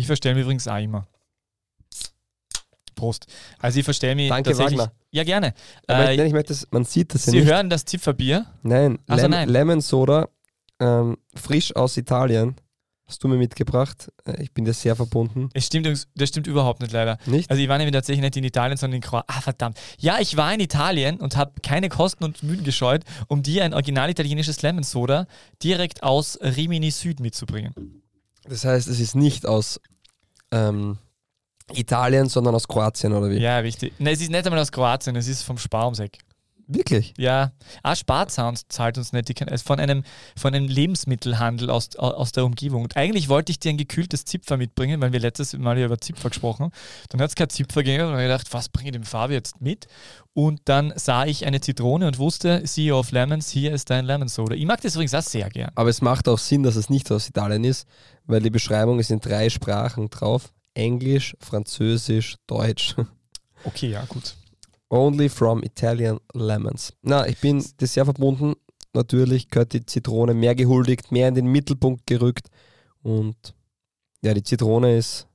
Ich verstelle mich übrigens auch immer. Prost. Also ich verstehe mich Danke, tatsächlich. Wagner. Ja, gerne. Äh, ich, nein, ich möchte das, man sieht das ja Sie nicht. hören das Zipferbier. Nein, Ach so, Lem nein. Lemon Soda, ähm, frisch aus Italien. Hast du mir mitgebracht. Äh, Ich bin dir sehr verbunden. Es stimmt, das stimmt überhaupt nicht leider. Nicht? Also ich war nämlich tatsächlich nicht in Italien, sondern in Kroatien. Ah, verdammt. Ja, ich war in Italien und habe keine Kosten und Mühen gescheut, um dir ein original italienisches Lemon Soda direkt aus Rimini Süd mitzubringen. Das heißt, es ist nicht aus ähm, Italien, sondern aus Kroatien, oder wie? Ja, richtig. Ne, es ist nicht einmal aus Kroatien, es ist vom Spar ums Eck. Wirklich? Ja, ah, Sparsound zahlt uns nicht, die kann, also von, einem, von einem Lebensmittelhandel aus, au- aus der Umgebung. Und eigentlich wollte ich dir ein gekühltes Zipfer mitbringen, weil wir letztes Mal ja über Zipfer gesprochen. Dann hat es kein Zipfer gegeben und ich gedacht, was bringe ich dem Fabi jetzt mit? Und dann sah ich eine Zitrone und wusste, CEO of Lemons, hier ist dein Lemon Soda. Ich mag das übrigens auch sehr gern. Aber es macht auch Sinn, dass es nicht aus Italien ist, weil die Beschreibung ist in drei Sprachen drauf. Englisch, Französisch, Deutsch. Okay, ja, gut. Only from Italian Lemons. Na, ich bin dir sehr verbunden. Natürlich gehört die Zitrone mehr gehuldigt, mehr in den Mittelpunkt gerückt. Und ja, die Zitrone ist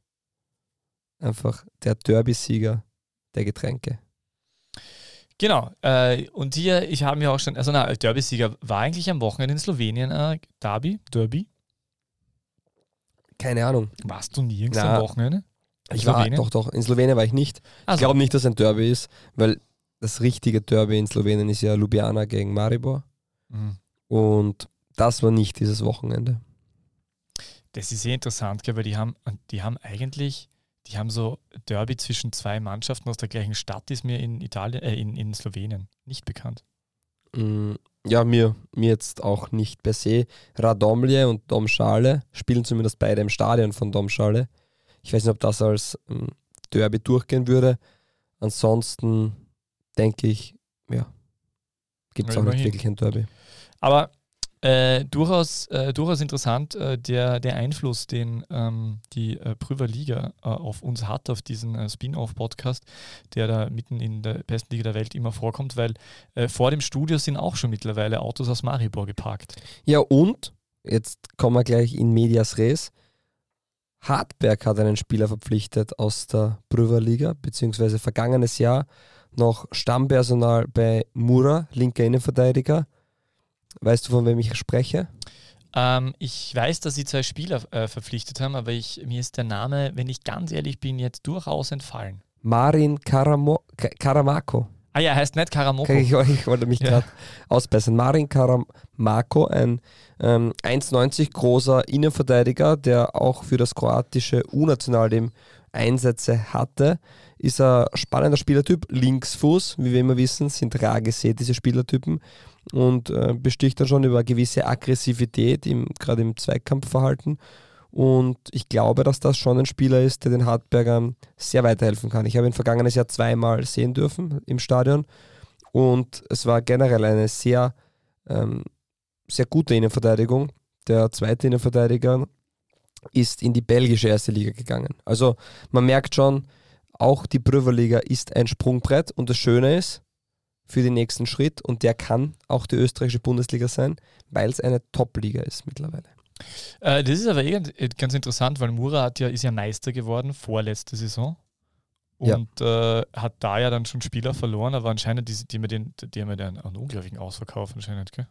einfach der Derby-Sieger der Getränke. Genau. Äh, und hier, ich habe mir auch schon, also na, Derby-Sieger war eigentlich am Wochenende in Slowenien äh, Derby, Derby. Keine Ahnung. Warst du nirgends Na, am Wochenende? In Ich war, Slowenien? doch, doch, in Slowenien war ich nicht. Ich Also, glaube nicht, dass ein Derby ist, weil das richtige Derby in Slowenien ist ja Ljubljana gegen Maribor. Mhm. Und das war nicht dieses Wochenende. Das ist sehr interessant, gell, weil die haben, die haben eigentlich, die haben so Derby zwischen zwei Mannschaften aus der gleichen Stadt, ist mir in Italien, äh, in, in Slowenien nicht bekannt. Mm, Ja, mir, mir jetzt auch nicht per se. Radomlje und Domschale spielen zumindest beide im Stadion von Domschale. Ich weiß nicht, ob das als ähm, Derby durchgehen würde. Ansonsten denke ich, ja, gibt es auch nicht immerhin. wirklich ein Derby. Aber äh, durchaus, äh, durchaus interessant, äh, der, der Einfluss, den ähm, die äh, Prüver Liga äh, auf uns hat, auf diesen äh, Spin-off-Podcast, der da mitten in der besten Liga der Welt immer vorkommt, weil äh, vor dem Studio sind auch schon mittlerweile Autos aus Maribor geparkt. Ja, und, jetzt kommen wir gleich in Medias Res. Hartberg hat einen Spieler verpflichtet aus der Prüverliga, beziehungsweise vergangenes Jahr noch Stammpersonal bei Mura, linker Innenverteidiger. Weißt du, von wem ich spreche? Ähm, ich weiß, dass sie zwei Spieler äh, verpflichtet haben, aber ich, mir ist der Name, wenn ich ganz ehrlich bin, jetzt durchaus entfallen. Marin Karamo Ka- Karamako. Ah ja, er heißt nicht Karamoko. Ich, ich wollte mich Ja. gerade ausbessern. Marin Karamako, ein ähm, 1,90 großer Innenverteidiger, der auch für das kroatische U-Nationalteam Einsätze hatte, ist ein spannender Spielertyp. Linksfuß, wie wir immer wissen, sind rar gesät, diese Spielertypen. Und äh, besticht dann schon über eine gewisse Aggressivität, gerade im Zweikampfverhalten. Und ich glaube, dass das schon ein Spieler ist, der den Hartbergern sehr weiterhelfen kann. Ich habe ihn vergangenes Jahr zweimal sehen dürfen im Stadion. Und es war generell eine sehr, ähm, sehr gute Innenverteidigung. Der zweite Innenverteidiger ist in die belgische erste Liga gegangen. Also man merkt schon, auch die Prüverliga ist ein Sprungbrett und das Schöne ist für den nächsten Schritt und der kann auch die österreichische Bundesliga sein, weil es eine Top-Liga ist mittlerweile. Äh, das ist aber eh ganz- ganz interessant, weil Mura hat ja, ist ja Meister geworden vorletzte Saison. Ja. Und äh, hat da ja dann schon Spieler verloren, aber anscheinend, die, die, haben ja den, die haben ja den, einen unglaublichen Ausverkauf anscheinend, gell?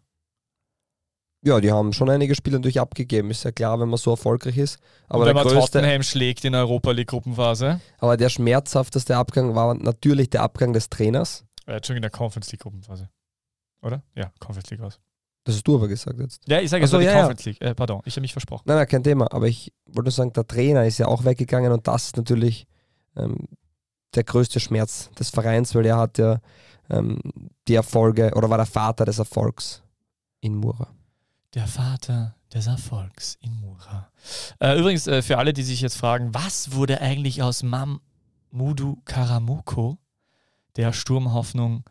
Ja, die haben schon einige Spieler natürlich abgegeben, ist ja klar, wenn man so erfolgreich ist. Aber, Und wenn man größte, Tottenham schlägt in der Europa League Gruppenphase, aber der schmerzhafteste Abgang war natürlich der Abgang des Trainers. er hat schon in der Conference League Gruppenphase. Oder? Ja, Conference League aus. Das hast du aber gesagt jetzt. Ja, ich sage Ach jetzt so, die ja, ja. Conference League. Äh, pardon, ich habe mich versprochen. Nein, nein, kein Thema. Aber ich wollte nur sagen, der Trainer ist ja auch weggegangen und das ist natürlich ähm, der größte Schmerz des Vereins, weil er hat ja ähm, die Erfolge oder war der Vater des Erfolgs in Mura. Der Vater des Erfolgs in Mura. Äh, übrigens, äh, für alle, die sich jetzt fragen, was wurde eigentlich aus Mamudu Karamoko, der Sturmhoffnung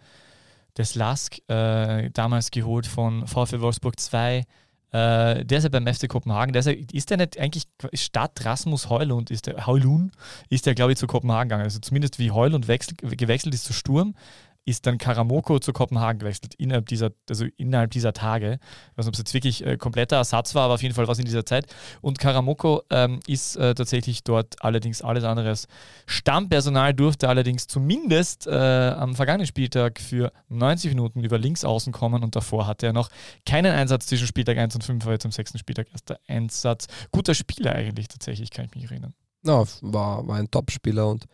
des LASK, äh, damals geholt von VfL Wolfsburg 2, äh, der ist ja beim FC Kopenhagen. Der ist, ja, ist der nicht eigentlich statt Rasmus Heulund, ist der Heulun, ist der, glaube ich, zu Kopenhagen gegangen. Also zumindest wie Heulund wechsel, gewechselt ist zu Sturm, ist dann Karamoko zu Kopenhagen gewechselt, innerhalb dieser, also innerhalb dieser Tage. Ich weiß nicht, ob es jetzt wirklich äh, kompletter Ersatz war, aber auf jeden Fall was in dieser Zeit. Und Karamoko ähm, ist äh, tatsächlich dort allerdings alles andere als Stammpersonal, durfte allerdings zumindest äh, am vergangenen Spieltag für 90 Minuten über links außen kommen und davor hatte er noch keinen Einsatz zwischen Spieltag 1 und 5, war jetzt am sechsten Spieltag erst der Einsatz. Guter Spieler eigentlich tatsächlich, kann ich mich erinnern. Ja, war, war ein Top-Spieler und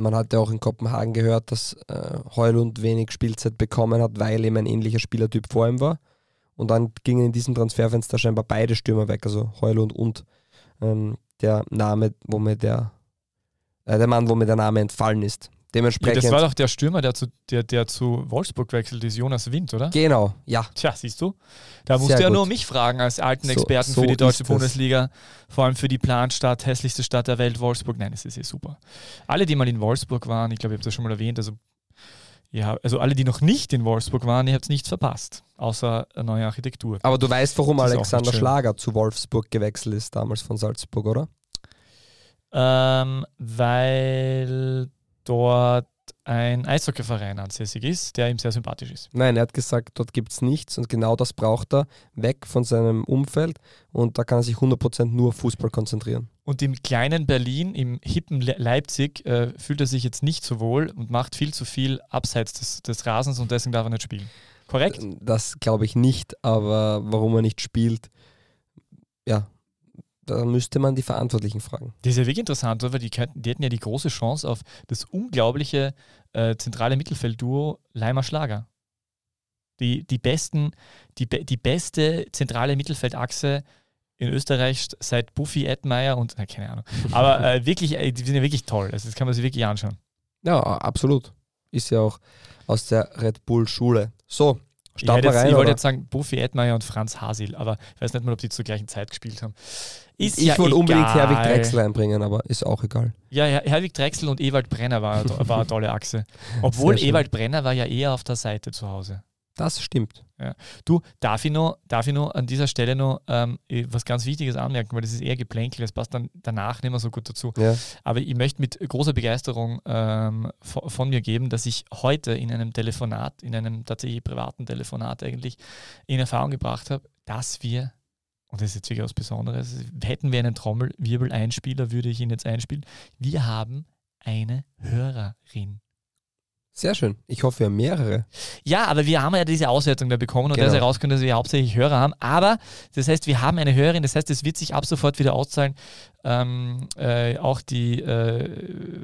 man hat ja auch in Kopenhagen gehört, dass äh, Heulund wenig Spielzeit bekommen hat, weil eben ein ähnlicher Spielertyp vor ihm war. Und dann gingen in diesem Transferfenster scheinbar beide Stürmer weg, also Heulund und ähm, der Name, wo der, äh, der Mann, wo mir der Name entfallen ist. Dementsprechend. Ja, das war doch der Stürmer, der zu, der, der zu Wolfsburg wechselt, ist Jonas Wind, oder? Genau, ja. Tja, siehst du? Da musst du ja gut. nur mich fragen als alten Experten so für die deutsche Bundesliga, vor allem für die Planstadt, hässlichste Stadt der Welt, Wolfsburg. Nein, es ist eh super. Alle, die mal in Wolfsburg waren, ich glaube, ich habe das schon mal erwähnt, also ja, also alle, die noch nicht in Wolfsburg waren, ihr habt nichts verpasst, außer eine neue Architektur. Aber du weißt, warum Alexander Schlager zu Wolfsburg gewechselt ist, damals von Salzburg, oder? Ähm, weil dort ein Eishockeyverein ansässig ist, der ihm sehr sympathisch ist. Nein, er hat gesagt, dort gibt es nichts und genau das braucht er, weg von seinem Umfeld und da kann er sich 100% nur auf Fußball konzentrieren. Und im kleinen Berlin, im hippen Leipzig, äh, fühlt er sich jetzt nicht so wohl und macht viel zu viel abseits des, des Rasens und deswegen darf er nicht spielen. Korrekt? Das glaube ich nicht, aber warum er nicht spielt, ja, da müsste man die Verantwortlichen fragen. Das ist ja wirklich interessant, weil die, die hätten ja die große Chance auf das unglaubliche äh, zentrale Mittelfeldduo Leimer Schlager. Die, die, besten, die, die beste zentrale Mittelfeldachse in Österreich seit Buffy Edmeier und, na, keine Ahnung. Aber äh, wirklich, äh, die sind ja wirklich toll. Also das kann man sich wirklich anschauen. Ja, absolut. Ist ja auch aus der Red Bull-Schule. So, Start ich, rein, ich wollte jetzt sagen Buffy Edmeier und Franz Hasil, aber ich weiß nicht mal, ob die zur gleichen Zeit gespielt haben. Ist ich ja wollte unbedingt Herwig Drechsel einbringen, aber ist auch egal. Ja, Her Herwig Drechsel und Ewald Brenner war, war eine tolle Achse. Obwohl Ewald Brenner war ja eher auf der Seite zu Hause. Das stimmt. Ja. Du, darf ich, noch, darf ich noch an dieser Stelle noch ähm, was ganz Wichtiges anmerken, weil das ist eher Geplänkel, das passt dann danach nicht mehr so gut dazu. Ja. Aber ich möchte mit großer Begeisterung ähm, von, mir geben, dass ich heute in einem Telefonat, in einem tatsächlich privaten Telefonat eigentlich in Erfahrung gebracht habe, dass wir, und das ist jetzt wirklich was Besonderes, hätten wir einen Trommelwirbel-Einspieler, würde ich ihn jetzt einspielen, wir haben eine Hörerin. Sehr schön. Ich hoffe, wir haben mehrere. Ja, aber wir haben ja diese Auswertung da bekommen und genau. da ist herausgekommen, dass wir hauptsächlich Hörer haben. Aber das heißt, wir haben eine Hörerin, das heißt, es wird sich ab sofort wieder auszahlen, ähm, äh, auch die äh,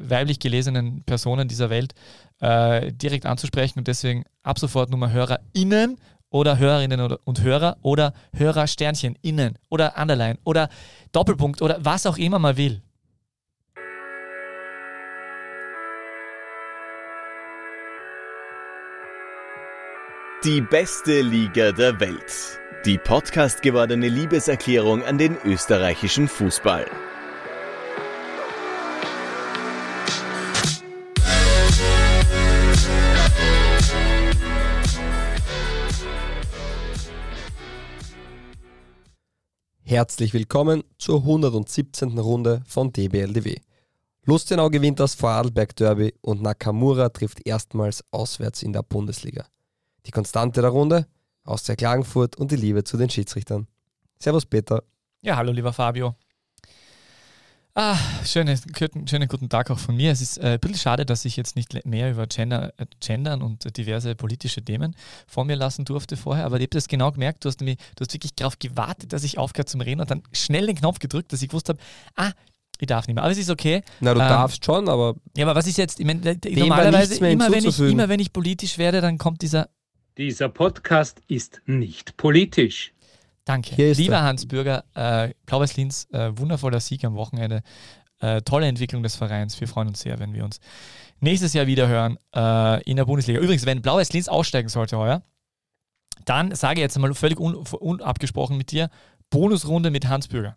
weiblich gelesenen Personen dieser Welt äh, direkt anzusprechen und deswegen ab sofort Nummer HörerInnen oder Hörerinnen oder, und Hörer oder Hörersternchen innen oder Underline oder Doppelpunkt oder was auch immer man will. Die beste Liga der Welt. Die Podcast gewordene Liebeserklärung an den österreichischen Fußball. Herzlich willkommen zur 117. Runde von DBLDW. Lustenau gewinnt das Vorarlberg Derby und Nakamura trifft erstmals auswärts in der Bundesliga. Die Konstante der Runde, aus der Klagenfurt und die Liebe zu den Schiedsrichtern. Servus Peter. Ja, hallo lieber Fabio. Ah, schöne, schönen guten Tag auch von mir. Es ist äh, ein bisschen schade, dass ich jetzt nicht mehr über Gender, äh, Gendern und diverse politische Themen von mir lassen durfte vorher, aber ich habe das genau gemerkt, du hast, nämlich, du hast wirklich darauf gewartet, dass ich aufgehört zum Reden und dann schnell den Knopf gedrückt, dass ich gewusst habe, ah, ich darf nicht mehr. Aber es ist okay. Na, du ähm, darfst schon, aber. Ja, aber was ist jetzt? Ich meine, normalerweise, immer wenn, ich, immer wenn ich politisch werde, dann kommt dieser dieser Podcast ist nicht politisch. Danke. Lieber Hans Bürger, äh, Blaues Linz, äh, wundervoller Sieg am Wochenende. Äh, tolle Entwicklung des Vereins. Wir freuen uns sehr, wenn wir uns nächstes Jahr wieder hören äh, in der Bundesliga. Übrigens, wenn Blaues Linz aussteigen sollte heuer, dann sage ich jetzt mal völlig un unabgesprochen mit dir, Bonusrunde mit Hans Bürger.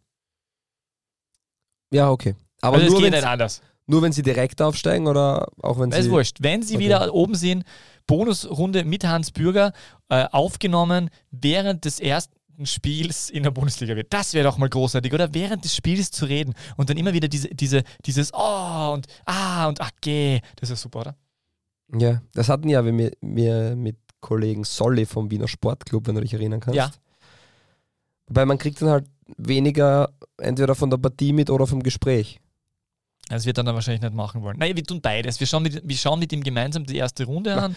Ja, okay. Aber also nur, geht nicht anders. Nur wenn sie direkt aufsteigen oder auch wenn das sie. ist wurscht. Wenn sie okay. wieder oben sind, Bonusrunde mit Hans Bürger äh, aufgenommen während des ersten Spiels in der Bundesliga wird. Das wäre doch mal großartig, oder? Während des Spiels zu reden und dann immer wieder diese, diese, dieses Oh und Ah und Okay. Das ist super, oder? Ja, das hatten ja wir, wir mit Kollegen Solly vom Wiener Sportclub, wenn du dich erinnern kannst. Ja. Weil man kriegt dann halt weniger entweder von der Partie mit oder vom Gespräch. Das wird er dann wahrscheinlich nicht machen wollen. Nein, wir tun beides. Wir schauen mit, wir schauen mit ihm gemeinsam die erste Runde an.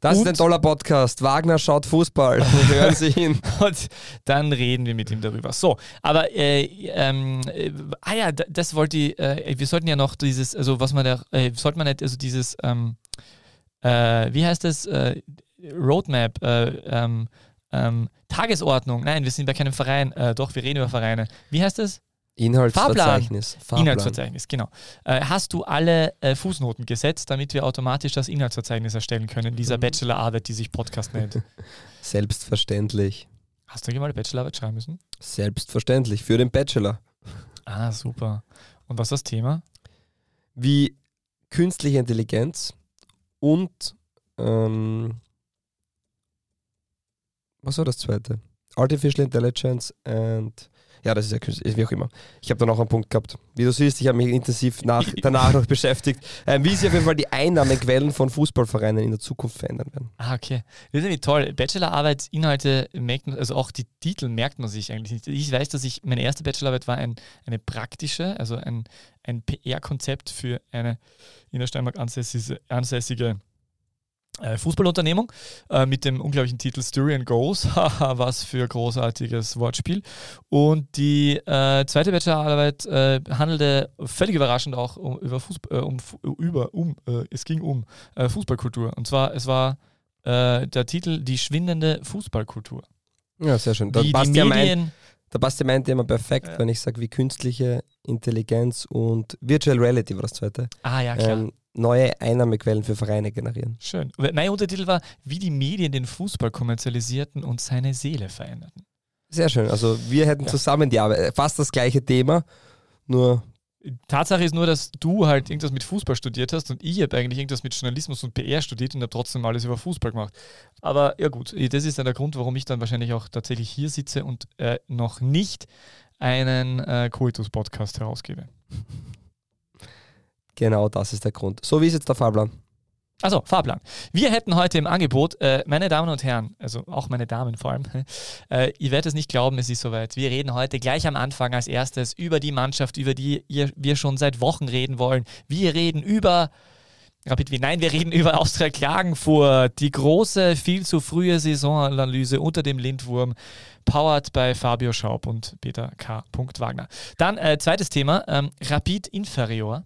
Das ist ein toller Podcast. Wagner schaut Fußball. Hören Sie ihn. Und dann reden wir mit ihm darüber. So, aber äh, ähm, äh, ah ja, das wollte ich, äh, wir sollten ja noch dieses, also was man da, äh, sollte man nicht, also dieses, ähm, äh, wie heißt das, äh, Roadmap, äh, ähm, ähm, Tagesordnung, nein, wir sind bei keinem Verein, doch, wir reden über Vereine. Wie heißt das? Inhaltsverzeichnis. Fahrplan. Inhaltsverzeichnis, genau. Äh, hast du alle äh, Fußnoten gesetzt, damit wir automatisch das Inhaltsverzeichnis erstellen können, dieser Mhm. Bachelorarbeit, die sich Podcast nennt? Selbstverständlich. Hast du mal eine Bachelorarbeit schreiben müssen? Selbstverständlich. Für den Bachelor. Ah, super. Und was ist das Thema? Wie künstliche Intelligenz und ähm, was war das zweite? Artificial Intelligence and ja, das ist ja künstlich, wie auch immer. Ich habe da noch einen Punkt gehabt. Wie du siehst, ich habe mich intensiv nach, danach noch beschäftigt, ähm, wie sich auf jeden Fall die Einnahmequellen von Fußballvereinen in der Zukunft verändern werden. Ah, okay. Das ist nämlich toll. Bachelorarbeitsinhalte merkt man, also auch die Titel merkt man sich eigentlich nicht. Ich weiß, dass ich, meine erste Bachelorarbeit war ein, eine praktische, also ein, ein PR-Konzept für eine in der Steiermark ansässige, ansässige Fußballunternehmung äh, mit dem unglaublichen Titel Styrian Goals. Haha, was für großartiges Wortspiel. Und die äh, zweite Bachelorarbeit äh, handelte völlig überraschend auch um, über Fußball, äh, um, über, um, äh, es ging um äh, Fußballkultur. Und zwar, es war äh, der Titel Die schwindende Fußballkultur. Ja, sehr schön. Da Wie die passt ja mein, Medien, da passt ja mein Thema perfekt, Ja. wenn ich sage, wie künstliche Intelligenz und Virtual Reality war das zweite, ah ja klar, ähm, neue Einnahmequellen für Vereine generieren. schön. Mein Untertitel war, wie die Medien den Fußball kommerzialisierten und seine Seele veränderten. Sehr schön. Also wir hätten Ja. zusammen die Arbeit, fast das gleiche Thema, nur Tatsache ist nur, dass du halt irgendwas mit Fußball studiert hast und ich habe eigentlich irgendwas mit Journalismus und PR studiert und habe trotzdem alles über Fußball gemacht. Aber ja gut, das ist dann der Grund, warum ich dann wahrscheinlich auch tatsächlich hier sitze und äh, noch nicht einen äh, Coitus-Podcast herausgebe. genau das ist der Grund. So wie ist jetzt der Fahrplan? Also, Fahrplan. Wir hätten heute im Angebot, äh, meine Damen und Herren, also auch meine Damen vor allem, äh, ihr werdet es nicht glauben, es ist soweit. Wir reden heute gleich am Anfang als erstes über die Mannschaft, über die ihr, wir schon seit Wochen reden wollen. Wir reden über Rapid Wien. Nein, wir reden über Austria Klagenfurt, die große, viel zu frühe Saisonanalyse unter dem Lindwurm, powered bei Fabio Schaub und Peter K. Wagner. Dann äh, zweites Thema, ähm, Rapid Inferior.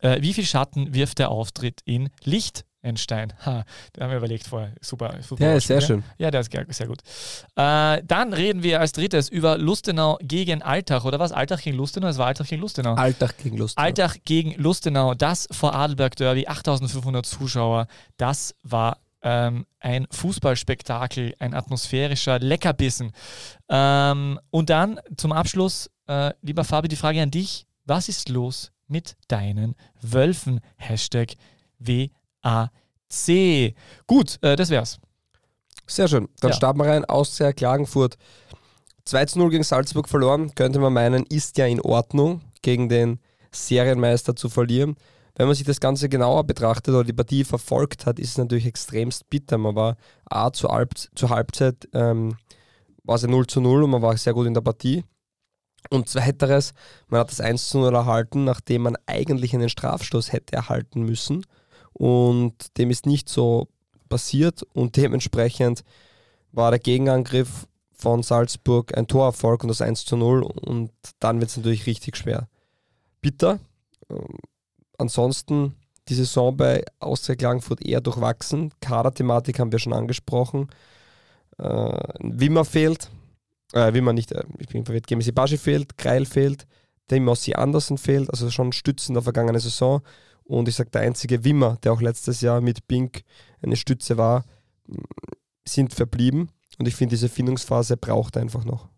Äh, wie viel Schatten wirft der Auftritt in Liechtenstein? Ha, da haben wir überlegt vorher. Super. super Ja, ist sehr schön. Ja, der ist sehr gut. Äh, dann reden wir als drittes über Lustenau gegen Altach. Oder was? Altach gegen Lustenau? Es war Altach gegen Lustenau. Alltag gegen Lust. Altach gegen Lustenau, das vor Adelberg Derby, 8500 Zuschauer. Das war ähm, ein Fußballspektakel, ein atmosphärischer Leckerbissen. Ähm, und dann zum Abschluss, äh, lieber Fabi, die Frage an dich: Was ist los mit deinen Wölfen? Hashtag WAC. Gut, äh, das wär's. Sehr schön. Dann Ja. starten wir rein. Austria Klagenfurt. 2 zu 0 gegen Salzburg verloren. Könnte man meinen, ist ja in Ordnung, gegen den Serienmeister zu verlieren. Wenn man sich das Ganze genauer betrachtet oder die Partie verfolgt hat, ist es natürlich extremst bitter. Man war A zur, Halb zur Halbzeit ähm, war es ja 0 zu 0 und man war sehr gut in der Partie. Und zweiteres, man hat das 1 zu 0 erhalten, nachdem man eigentlich einen Strafstoß hätte erhalten müssen. Und dem ist nicht so passiert und dementsprechend war der Gegenangriff von Salzburg ein Torerfolg und das 1 zu 0 und dann wird es natürlich richtig schwer. Bitter. Ähm, ansonsten die Saison bei Austria Klagenfurt eher durchwachsen. Kaderthematik haben wir schon angesprochen. Äh, Wimmer fehlt. Äh, Wimmer nicht, äh, ich bin verwirrt. Gemisi Baschi fehlt, Kreil fehlt, Demossi Andersen fehlt, also schon Stützen der vergangenen Saison. Und ich sage, der einzige Wimmer, der auch letztes Jahr mit Bink eine Stütze war, sind verblieben. Und ich finde, diese Findungsphase braucht einfach noch.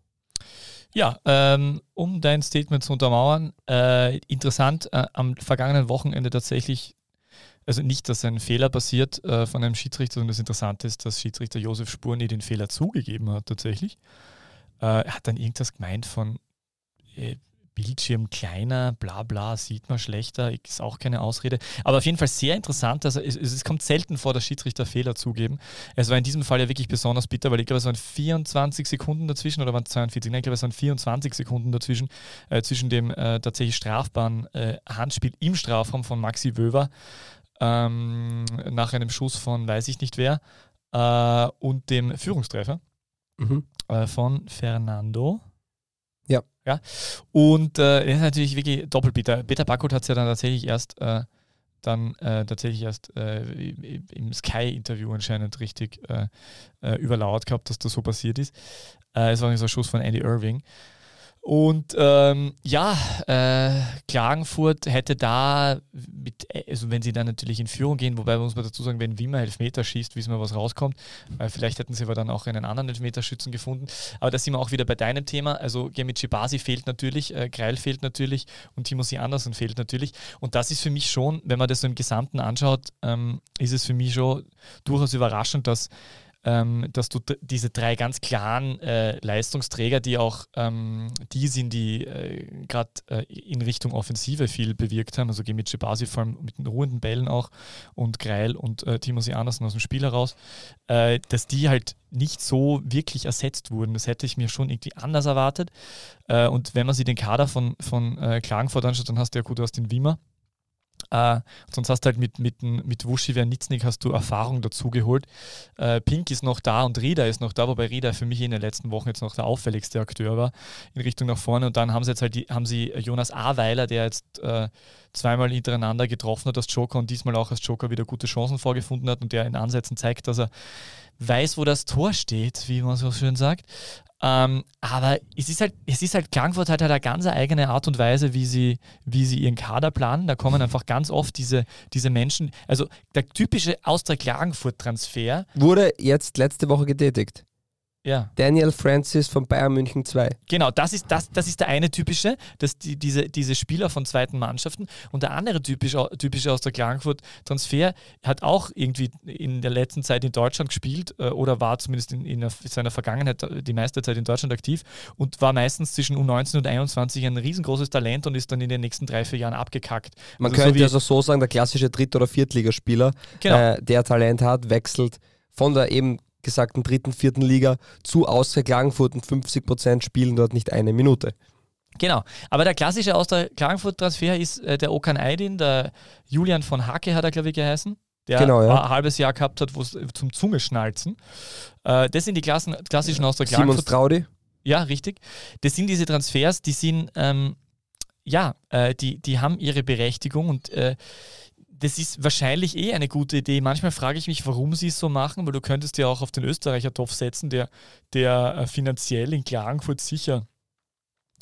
Ja, ähm, um dein Statement zu untermauern, äh, interessant, äh, am vergangenen Wochenende tatsächlich, also nicht, dass ein Fehler passiert äh, von einem Schiedsrichter, sondern das Interessante ist, dass Schiedsrichter Josef Spurni den Fehler zugegeben hat tatsächlich. Äh, er hat dann irgendwas gemeint von äh, Bildschirm kleiner, bla bla, sieht man schlechter, ist auch keine Ausrede. Aber auf jeden Fall sehr interessant. Also es, es kommt selten vor, dass Schiedsrichter Fehler zugeben. Es war in diesem Fall ja wirklich besonders bitter, weil ich glaube, es waren 24 Sekunden dazwischen oder waren es 42? Nein, ich glaube, es waren 24 Sekunden dazwischen, äh, zwischen dem äh, tatsächlich strafbaren äh, Handspiel im Strafraum von Maxi Wöver ähm, nach einem Schuss von weiß ich nicht wer äh, und dem Führungstreffer Mhm. Äh, von Fernando. Ja. ja. Und äh, das ist natürlich wirklich doppelbitter. Peter Backholt hat es ja dann tatsächlich erst äh, dann äh, tatsächlich erst äh, im Sky-Interview anscheinend richtig äh, äh, überlauert gehabt, dass das so passiert ist. Äh, es war so ein Schuss von Andy Irving. Und ähm, ja, äh, Klagenfurt hätte da, mit, also wenn sie dann natürlich in Führung gehen, wobei muss man dazu sagen, wenn Wimmer Elfmeter schießt, wissen wir, was rauskommt. Äh, vielleicht hätten sie aber dann auch einen anderen Elfmeterschützen gefunden. Aber da sind wir auch wieder bei deinem Thema. Also Gemici Basi fehlt natürlich, äh, Greil fehlt natürlich und Timothy Andersen fehlt natürlich. Und das ist für mich schon, wenn man das so im Gesamten anschaut, ähm, ist es für mich schon durchaus überraschend, dass ähm, dass du diese drei ganz klaren äh, Leistungsträger, die auch ähm, die sind, die äh, gerade äh, in Richtung Offensive viel bewirkt haben, also Gemici Basi vor allem mit den ruhenden Bällen auch und Greil und äh, Timothy Andersen aus dem Spiel heraus, äh, dass die halt nicht so wirklich ersetzt wurden. Das hätte ich mir schon irgendwie anders erwartet. Äh, und wenn man sich den Kader von, von äh, Klagenfurt anschaut, dann hast du ja gut aus den Wimmer. Äh, sonst hast du halt mit, mit, mit Wuschi Wernitznik hast du Erfahrung dazugeholt. Äh, Pink ist noch da und Rieder ist noch da, wobei Rieder für mich in den letzten Wochen jetzt noch der auffälligste Akteur war in Richtung nach vorne. Und dann haben sie jetzt halt die, haben sie Jonas Aweiler, der jetzt äh, zweimal hintereinander getroffen hat als Joker und diesmal auch als Joker wieder gute Chancen vorgefunden hat und der in Ansätzen zeigt, dass er weiß, wo das Tor steht, wie man so schön sagt. Ähm, aber es ist halt, es ist halt, Klagenfurt hat halt eine ganz eigene Art und Weise, wie sie, wie sie ihren Kader planen. Da kommen einfach ganz oft diese, diese Menschen, also der typische Austria-Klagenfurt-Transfer, Wurde jetzt letzte Woche getätigt. Ja, Daniel Francis von Bayern München 2. Genau, das ist, das, das ist der eine typische, dass die, diese, diese Spieler von zweiten Mannschaften. Und der andere typische, typische aus der Klagenfurt-Transfer hat auch irgendwie in der letzten Zeit in Deutschland gespielt äh, oder war zumindest in, in seiner Vergangenheit die meiste Zeit in Deutschland aktiv und war meistens zwischen U19 und 21 ein riesengroßes Talent und ist dann in den nächsten drei, vier Jahren abgekackt. Man Also so könnte wie- also so sagen, der klassische Dritt- oder Viertligaspieler, Genau. äh, der Talent hat, wechselt von der eben gesagten dritten, vierten Liga zu Austria Klagenfurt und 50 Prozent spielen dort nicht eine Minute. Genau. Aber der klassische aus der Klagenfurt-Transfer ist äh, der Okan Aydin, der Julian von Hacke hat er, glaube ich, geheißen. Der Genau, ja. ein halbes Jahr gehabt hat, wo es zum Zungeschnalzen. Äh, das sind die Klassen, klassischen aus der Simon Klagenfurt. Straudi, Ja, richtig. Das sind diese Transfers, die sind, ähm, ja, äh, die, die haben ihre Berechtigung und äh, das ist wahrscheinlich eh eine gute Idee. Manchmal frage ich mich, warum sie es so machen, weil du könntest ja auch auf den Österreicher Topf setzen, der, der äh, finanziell in Klagenfurt sicher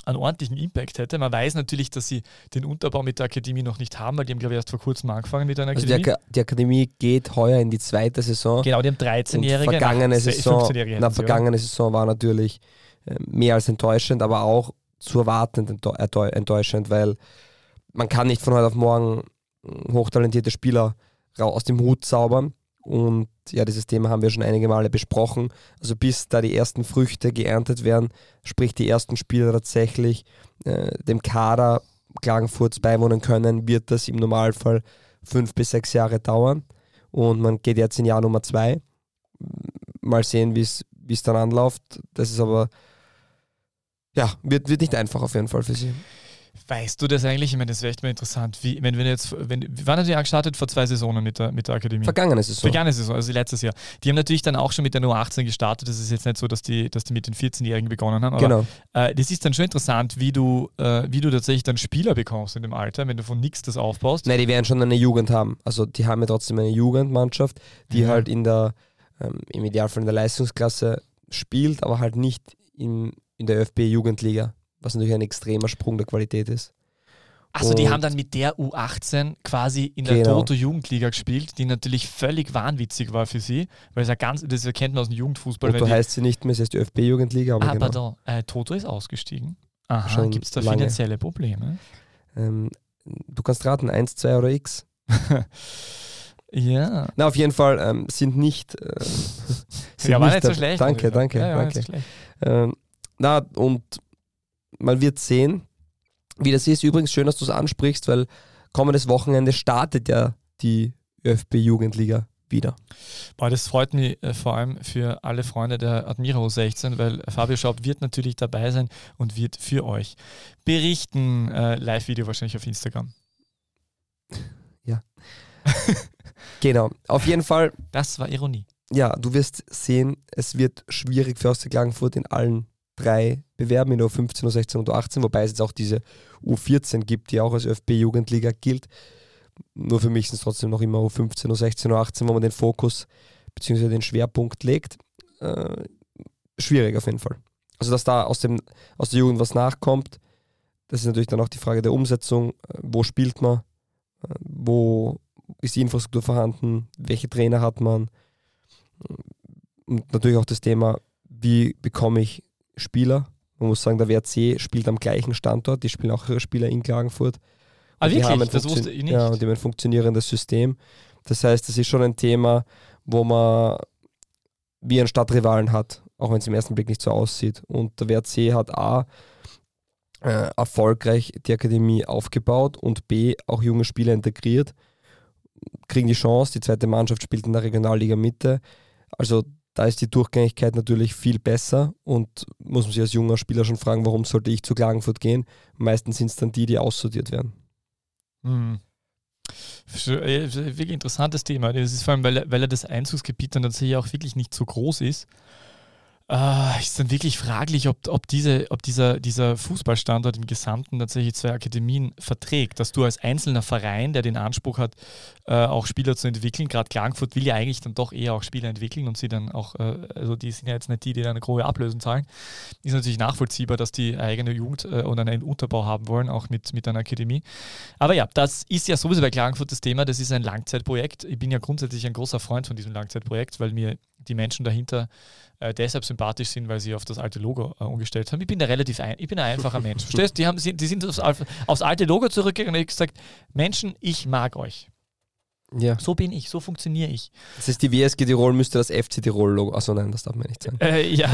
einen ordentlichen Impact hätte. Man weiß natürlich, dass sie den Unterbau mit der Akademie noch nicht haben, weil die haben, glaube ich, erst vor kurzem angefangen mit einer also die, Akademie. Aka die Akademie geht heuer in die zweite Saison. genau, die haben Und 13-Jährige. vergangene nach- Saison, 15-Jährige na, vergangene Saison war natürlich äh, mehr als enttäuschend, aber auch zu erwartend enttäu- enttäu- enttäuschend, weil man kann nicht von heute auf morgen hochtalentierte Spieler aus dem Hut zaubern. Und ja, dieses Thema haben wir schon einige Male besprochen. Also bis da die ersten Früchte geerntet werden, sprich die ersten Spieler tatsächlich äh, dem Kader Klagenfurts beiwohnen können, wird das im Normalfall fünf bis sechs Jahre dauern. Und man geht jetzt in Jahr Nummer zwei. Mal sehen, wie es wie es dann anläuft. Das ist aber, ja, wird, wird nicht einfach auf jeden Fall für sie. Weißt du das eigentlich? Ich meine, das wäre echt mal interessant. Wie, wenn wir jetzt, wenn, wann hat die gestartet? Vor zwei Saisonen mit der, mit der Akademie. Vergangene Saison. Vergangene Saison, also letztes Jahr. Die haben natürlich dann auch schon mit der nur 18 gestartet. Das ist jetzt nicht so, dass die, dass die mit den 14-Jährigen begonnen haben. Aber Genau. äh, das ist dann schon interessant, wie du, äh, wie du tatsächlich dann Spieler bekommst in dem Alter, wenn du von nichts das aufbaust. Nein, die werden schon eine Jugend haben. Also die haben ja trotzdem eine Jugendmannschaft, die Ja. halt in der, ähm, im Idealfall in der Leistungsklasse spielt, aber halt nicht in, in der ÖFB-Jugendliga, was natürlich ein extremer Sprung der Qualität ist. Also die haben dann mit der U18 quasi in der Genau. Toto-Jugendliga gespielt, die natürlich völlig wahnwitzig war für sie, weil es ja ganz, das kennt man aus dem Jugendfußball. Die, heißt sie nicht mehr, sie heißt ÖFB-Jugendliga, aber ah, genau. pardon, äh, Toto ist ausgestiegen. Aha, gibt es da lange. finanzielle Probleme? Ähm, du kannst raten, 1, 2 oder X. Ja. Na, auf jeden Fall ähm, sind nicht. Äh, sind Ja, war nicht so schlecht. Danke, danke, Ja, ja, danke. so. Ähm, na, und man wird sehen, Wie das ist, übrigens schön, dass du es ansprichst, weil kommendes Wochenende startet ja die ÖFB-Jugendliga wieder. Boah, das freut mich äh, vor allem für alle Freunde der Admiro 16, weil Fabio Schaub wird natürlich dabei sein und wird für euch berichten. Äh, Live-Video wahrscheinlich auf Instagram. Ja. genau. Auf jeden Fall. Das war Ironie. Ja, du wirst sehen, es wird schwierig für Austria Klagenfurt in allen drei Bewerben in der U15, U16 und U18, wobei es jetzt auch diese U14 gibt, die auch als ÖFB-Jugendliga gilt. Nur für mich sind es trotzdem noch immer U15, U16, U18, wo man den Fokus bzw. den Schwerpunkt legt. Äh, schwierig auf jeden Fall. Also, dass da aus, dem, aus der Jugend was nachkommt, das ist natürlich dann auch die Frage der Umsetzung. Äh, wo spielt man? Äh, wo ist die Infrastruktur vorhanden? Welche Trainer hat man? Und natürlich auch das Thema, wie bekomme ich Spieler? Man muss sagen, der WRC spielt am gleichen Standort, die spielen auch ihre Spieler in Klagenfurt. Ah, die wirklich? haben Das wusste ich nicht. Ja, und die haben ein funktionierendes System. Das heißt, das ist schon ein Thema, wo man wie einen Stadtrivalen hat, auch wenn es im ersten Blick nicht so aussieht. Und der WRC hat A, äh, erfolgreich die Akademie aufgebaut und B, auch junge Spieler integriert, kriegen die Chance, die zweite Mannschaft spielt in der Regionalliga Mitte. Also da ist die Durchgängigkeit natürlich viel besser und muss man sich als junger Spieler schon fragen, warum sollte ich zu Klagenfurt gehen? Meistens sind es dann die, die aussortiert werden. Hm. Äh, Wirklich interessantes Thema. Das ist vor allem, weil, weil das Einzugsgebiet dann tatsächlich auch wirklich nicht so groß ist. Äh, ist dann wirklich fraglich, ob, ob, diese, ob dieser, dieser Fußballstandort im Gesamten tatsächlich zwei Akademien verträgt. Dass du als einzelner Verein, der den Anspruch hat, äh, auch Spieler zu entwickeln, gerade Klagenfurt will ja eigentlich dann doch eher auch Spieler entwickeln und sie dann auch, äh, also die sind ja jetzt nicht die, die dann eine große Ablösung zahlen, ist natürlich nachvollziehbar, dass die eigene Jugend äh, und einen Unterbau haben wollen, auch mit, mit einer Akademie. Aber ja, das ist ja sowieso bei Klagenfurt das Thema. Das ist ein Langzeitprojekt. Ich bin ja grundsätzlich ein großer Freund von diesem Langzeitprojekt, weil mir die Menschen dahinter äh, deshalb sympathisch sind, weil sie auf das alte Logo äh, umgestellt haben. Ich bin da relativ ein, ich bin ein einfacher Mensch. Verstehst? Die, haben, sie- die sind aufs, aufs alte Logo zurückgegangen und ich gesagt, Menschen, ich mag euch. Ja. So bin ich, so funktioniere ich. Das heißt, die WSG Tirol müsste das FC Tirol-Logo. Achso, nein, das darf man nicht sagen. Äh, ja,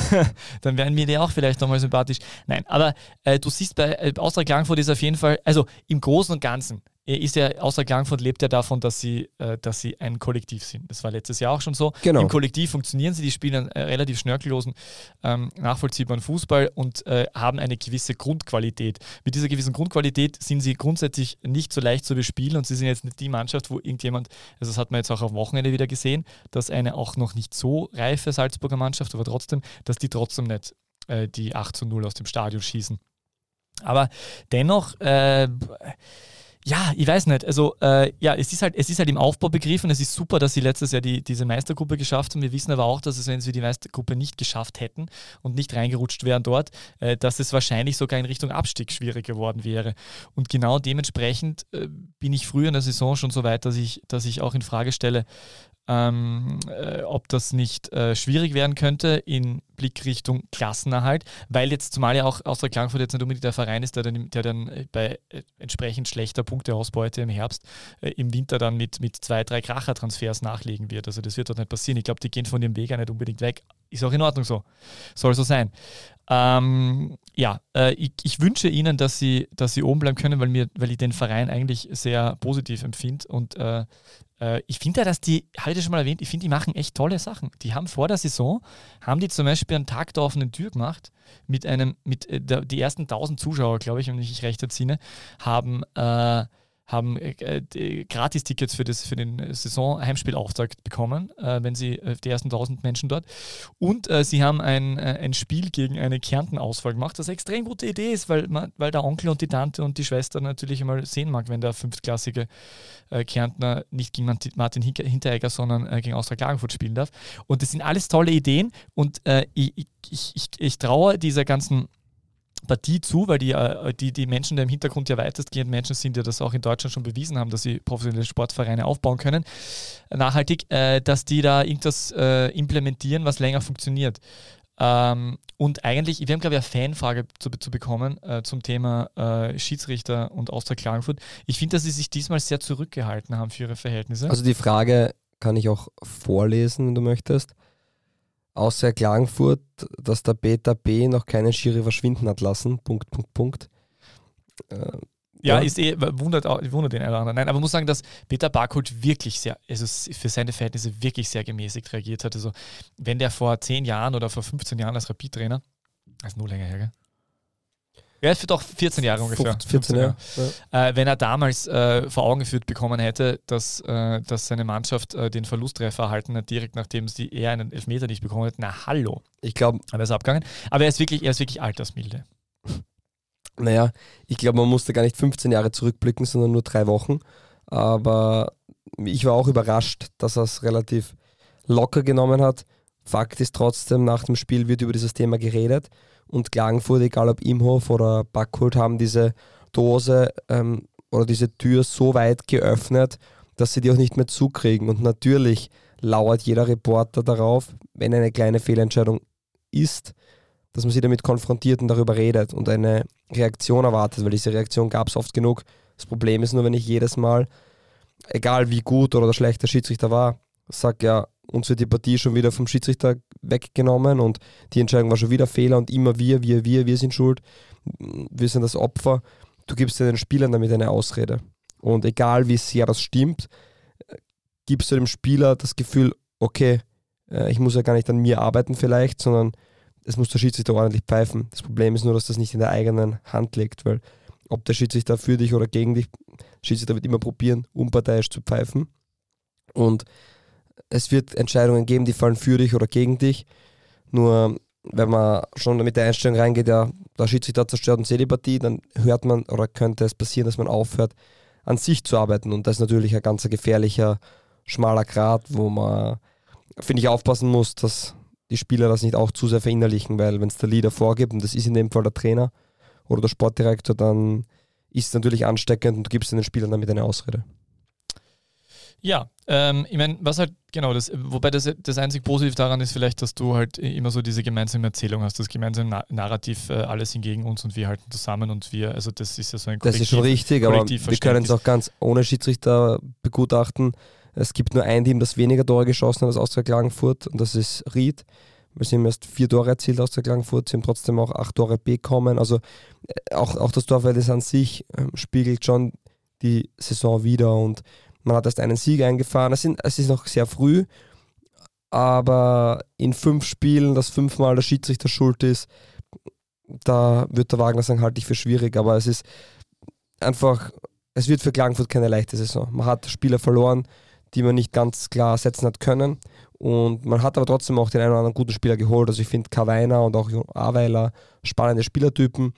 dann wären mir die auch vielleicht nochmal sympathisch. Nein, aber äh, du siehst bei äh, Austria Klagenfurt ist auf jeden Fall, also im Großen und Ganzen äh, ist ja, Austria Klagenfurt lebt ja davon, dass sie, äh, dass sie ein Kollektiv sind. Das war letztes Jahr auch schon so. Genau. Im Kollektiv funktionieren sie, die spielen einen äh, relativ schnörkellosen, ähm, nachvollziehbaren Fußball und äh, haben eine gewisse Grundqualität. Mit dieser gewissen Grundqualität sind sie grundsätzlich nicht so leicht zu bespielen und sie sind jetzt nicht die Mannschaft, wo irgendjemand, also das hat man jetzt auch am Wochenende wieder gesehen, dass eine auch noch nicht so reife Salzburger Mannschaft, aber trotzdem, dass die trotzdem nicht äh, die 8 zu 0 aus dem Stadion schießen. Aber dennoch, äh, ja, ich weiß nicht. Also, äh, ja, es ist, halt, es ist halt im Aufbau begriffen. Es ist super, dass sie letztes Jahr die, diese Meistergruppe geschafft haben. Wir wissen aber auch, dass es, wenn sie die Meistergruppe nicht geschafft hätten und nicht reingerutscht wären dort, äh, dass es wahrscheinlich sogar in Richtung Abstieg schwierig geworden wäre. Und genau dementsprechend äh, bin ich früher in der Saison schon so weit, dass ich, dass ich auch in Frage stelle, ähm, äh, ob das nicht äh, schwierig werden könnte in Blickrichtung Klassenerhalt, weil jetzt zumal ja auch Austria Klagenfurt jetzt nicht unbedingt der Verein ist, der dann, der dann äh, bei äh, entsprechend schlechter Punkteausbeute im Herbst äh, im Winter dann mit, mit zwei, drei Kracher-Transfers nachlegen wird. Also das wird dort nicht passieren. Ich glaube, die gehen von dem Weg auch nicht unbedingt weg. Ist auch in Ordnung so. Soll so sein. Ähm, ja, äh, ich, ich wünsche Ihnen, dass Sie, dass Sie oben bleiben können, weil, mir, weil ich den Verein eigentlich sehr positiv empfinde und äh, äh, ich finde ja, dass die, habe ich das schon mal erwähnt, ich finde, die machen echt tolle Sachen. Die haben vor der Saison, haben die zum Beispiel einen Tag der offenen Tür gemacht, mit einem, mit äh, der, die ersten 1000 Zuschauer, glaube ich, wenn ich mich recht entsinne, haben, äh, haben äh, die Gratis-Tickets für, für den Saison-Heimspielauftakt bekommen, äh, wenn sie äh, die ersten 1000 Menschen dort. Und äh, sie haben ein, äh, ein Spiel gegen eine Kärnten-Auswahl gemacht, das eine extrem gute Idee ist, weil, man, weil der Onkel und die Tante und die Schwester natürlich einmal sehen mag, wenn der fünftklassige äh, Kärntner nicht gegen Martin- Hinteregger, sondern äh, gegen Austria Klagenfurt spielen darf. Und das sind alles tolle Ideen und äh, ich, ich, ich, ich traue dieser ganzen Partie zu, weil die, äh, die, die Menschen, die im Hintergrund ja weitestgehend Menschen sind, die das auch in Deutschland schon bewiesen haben, dass sie professionelle Sportvereine aufbauen können, nachhaltig, äh, dass die da irgendwas äh, implementieren, was länger funktioniert. Ähm, und eigentlich, wir haben, glaube ich, eine Fanfrage zu, zu bekommen zum Thema Schiedsrichter und Austria Klagenfurt. Ich finde, dass sie sich diesmal sehr zurückgehalten haben für ihre Verhältnisse. Also die Frage kann ich auch vorlesen, wenn du möchtest. Außer Klagenfurt, dass der Beta B noch keinen Schiri verschwinden hat lassen. Punkt, Punkt, Punkt. Äh, ja, ja, ist eh, wundert, wundert den einen oder anderen. Nein, aber man muss sagen, dass Peter Barkult wirklich sehr, also für seine Verhältnisse wirklich sehr gemäßigt reagiert hat. Also, wenn der vor 10 Jahren oder vor 15 Jahren als Rapid-Trainer, das ist nur länger her, Ja, ist doch 14 Jahre ungefähr. 14 Jahre. Ja. Äh, wenn er damals äh, vor Augen geführt bekommen hätte, dass, äh, dass seine Mannschaft äh, den Verlusttreffer erhalten hat, direkt nachdem sie eher einen Elfmeter nicht bekommen hat, na hallo. Ich glaube. Aber er ist abgegangen. Aber er ist wirklich, er ist wirklich altersmilde. Naja, ich glaube, man musste gar nicht 15 Jahre zurückblicken, sondern nur drei Wochen. Aber ich war auch überrascht, dass er es relativ locker genommen hat. Fakt ist trotzdem, nach dem Spiel wird über dieses Thema geredet und Klagenfurt, egal ob Imhof oder Backholt, haben diese Dose ähm, oder diese Tür so weit geöffnet, dass sie die auch nicht mehr zukriegen. Und natürlich lauert jeder Reporter darauf, wenn eine kleine Fehlentscheidung ist, dass man sie damit konfrontiert und darüber redet und eine Reaktion erwartet, weil diese Reaktion gab es oft genug. Das Problem ist nur, wenn ich jedes Mal, egal wie gut oder schlecht der Schiedsrichter war, sage, ja, uns wird die Partie schon wieder vom Schiedsrichter weggenommen und die Entscheidung war schon wieder Fehler und immer wir, wir, wir, wir sind schuld. Wir sind das Opfer. Du gibst den Spielern damit eine Ausrede. Und egal wie sehr das stimmt, gibst du dem Spieler das Gefühl, okay, äh, ich muss ja gar nicht an mir arbeiten vielleicht, sondern es muss der Schiedsrichter ordentlich pfeifen. Das Problem ist nur, dass das nicht in der eigenen Hand liegt, weil ob der Schiedsrichter für dich oder gegen dich, Schiedsrichter wird immer probieren, unparteiisch zu pfeifen. Und es wird Entscheidungen geben, die fallen für dich oder gegen dich. Nur wenn man schon mit der Einstellung reingeht, ja, der Schiedsrichter zerstört uns eh die Partie, dann hört man oder könnte es passieren, dass man aufhört, an sich zu arbeiten. Und das ist natürlich ein ganz gefährlicher, schmaler Grat, wo man, finde ich, aufpassen muss, dass die Spieler das nicht auch zu sehr verinnerlichen, weil wenn es der Leader vorgibt, und das ist in dem Fall der Trainer oder der Sportdirektor, dann ist es natürlich ansteckend und du gibst den Spielern damit eine Ausrede. Ja, ähm, ich meine, was halt, genau, das, wobei das, das einzig Positive daran ist vielleicht, dass du halt immer so diese gemeinsame Erzählung hast, das gemeinsame Narrativ, äh, alles sind gegen uns und wir halten zusammen und wir, also das ist ja so ein Das ist schon richtig, aber wir können es auch ganz ohne Schiedsrichter begutachten. Es gibt nur ein Team, das weniger Tore geschossen hat als Austria Klagenfurt und das ist Ried. Wir sind erst vier Tore erzielt aus der Klagenfurt, sie haben trotzdem auch acht Tore bekommen. Also äh, auch, auch das Torverhältnis an sich äh, spiegelt schon die Saison wieder und man hat erst einen Sieg eingefahren. Es, sind, es ist noch sehr früh, aber in fünf Spielen, dass fünfmal der Schiedsrichter schuld ist, da wird der Wagner sagen, halte ich für schwierig. Aber es ist einfach, es wird für Klagenfurt keine leichte Saison. Man hat Spieler verloren, die man nicht ganz klar setzen hat können. Und man hat aber trotzdem auch den einen oder anderen guten Spieler geholt. Also ich finde Kawainer und auch Aweiler spannende Spielertypen.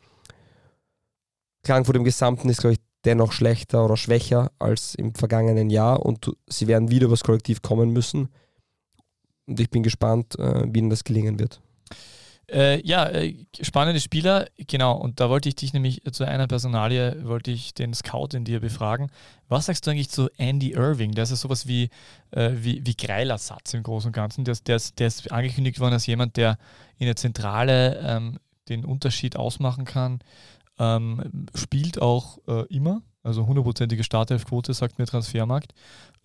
Klagenfurt im Gesamten ist, glaube ich, dennoch schlechter oder schwächer als im vergangenen Jahr und sie werden wieder übers Kollektiv kommen müssen. Und ich bin gespannt, äh, wie ihnen das gelingen wird. Äh, ja, äh, spannende Spieler, genau. Und da wollte ich dich nämlich zu einer Personalie, wollte ich den Scout in dir befragen. Was sagst du eigentlich zu Andy Irving? Der ist ja sowas wie, äh, wie, wie Greilersatz im Großen und Ganzen. Der, der, ist, der ist angekündigt worden als jemand, der in der Zentrale ähm, den Unterschied ausmachen kann. Ähm, spielt auch äh, immer, also hundertprozentige Startelfquote, sagt mir Transfermarkt.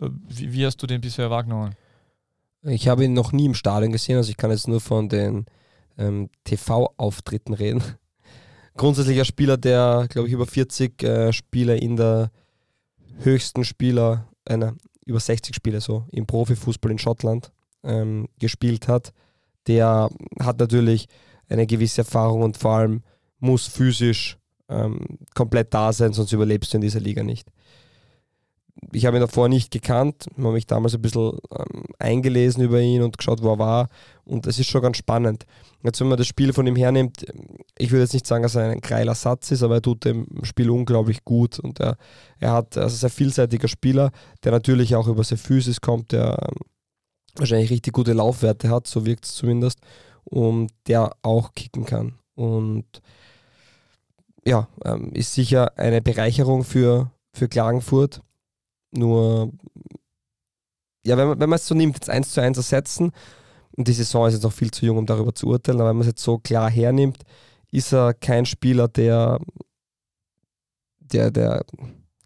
Äh, wie, wie, hast du den bisher wahrgenommen? Ich habe ihn noch nie im Stadion gesehen, also ich kann jetzt nur von den ähm, TV-Auftritten reden. Grundsätzlich ein Spieler, der, glaube ich, über 40 äh, Spiele in der höchsten Spieler, einer über 60 Spiele so im Profifußball in Schottland ähm, gespielt hat. Der hat natürlich eine gewisse Erfahrung und vor allem muss physisch ähm, komplett da sein, sonst überlebst du in dieser Liga nicht. Ich habe ihn davor nicht gekannt, habe mich damals ein bisschen ähm, eingelesen über ihn und geschaut, wo er war. Und es ist schon ganz spannend. Jetzt, wenn man das Spiel von ihm hernimmt, ich würde jetzt nicht sagen, dass er ein geiler Satz ist, aber er tut dem Spiel unglaublich gut. Und er, er hat, also ein sehr vielseitiger Spieler, der natürlich auch über seine Physis kommt, der ähm, wahrscheinlich richtig gute Laufwerte hat, so wirkt es zumindest, und der auch kicken kann. Und ja, ähm, ist sicher eine Bereicherung für, für Klagenfurt. Nur, ja, wenn man, wenn man es so nimmt, jetzt eins zu eins ersetzen, und die Saison ist jetzt noch viel zu jung, um darüber zu urteilen, aber wenn man es jetzt so klar hernimmt, ist er kein Spieler, der der, der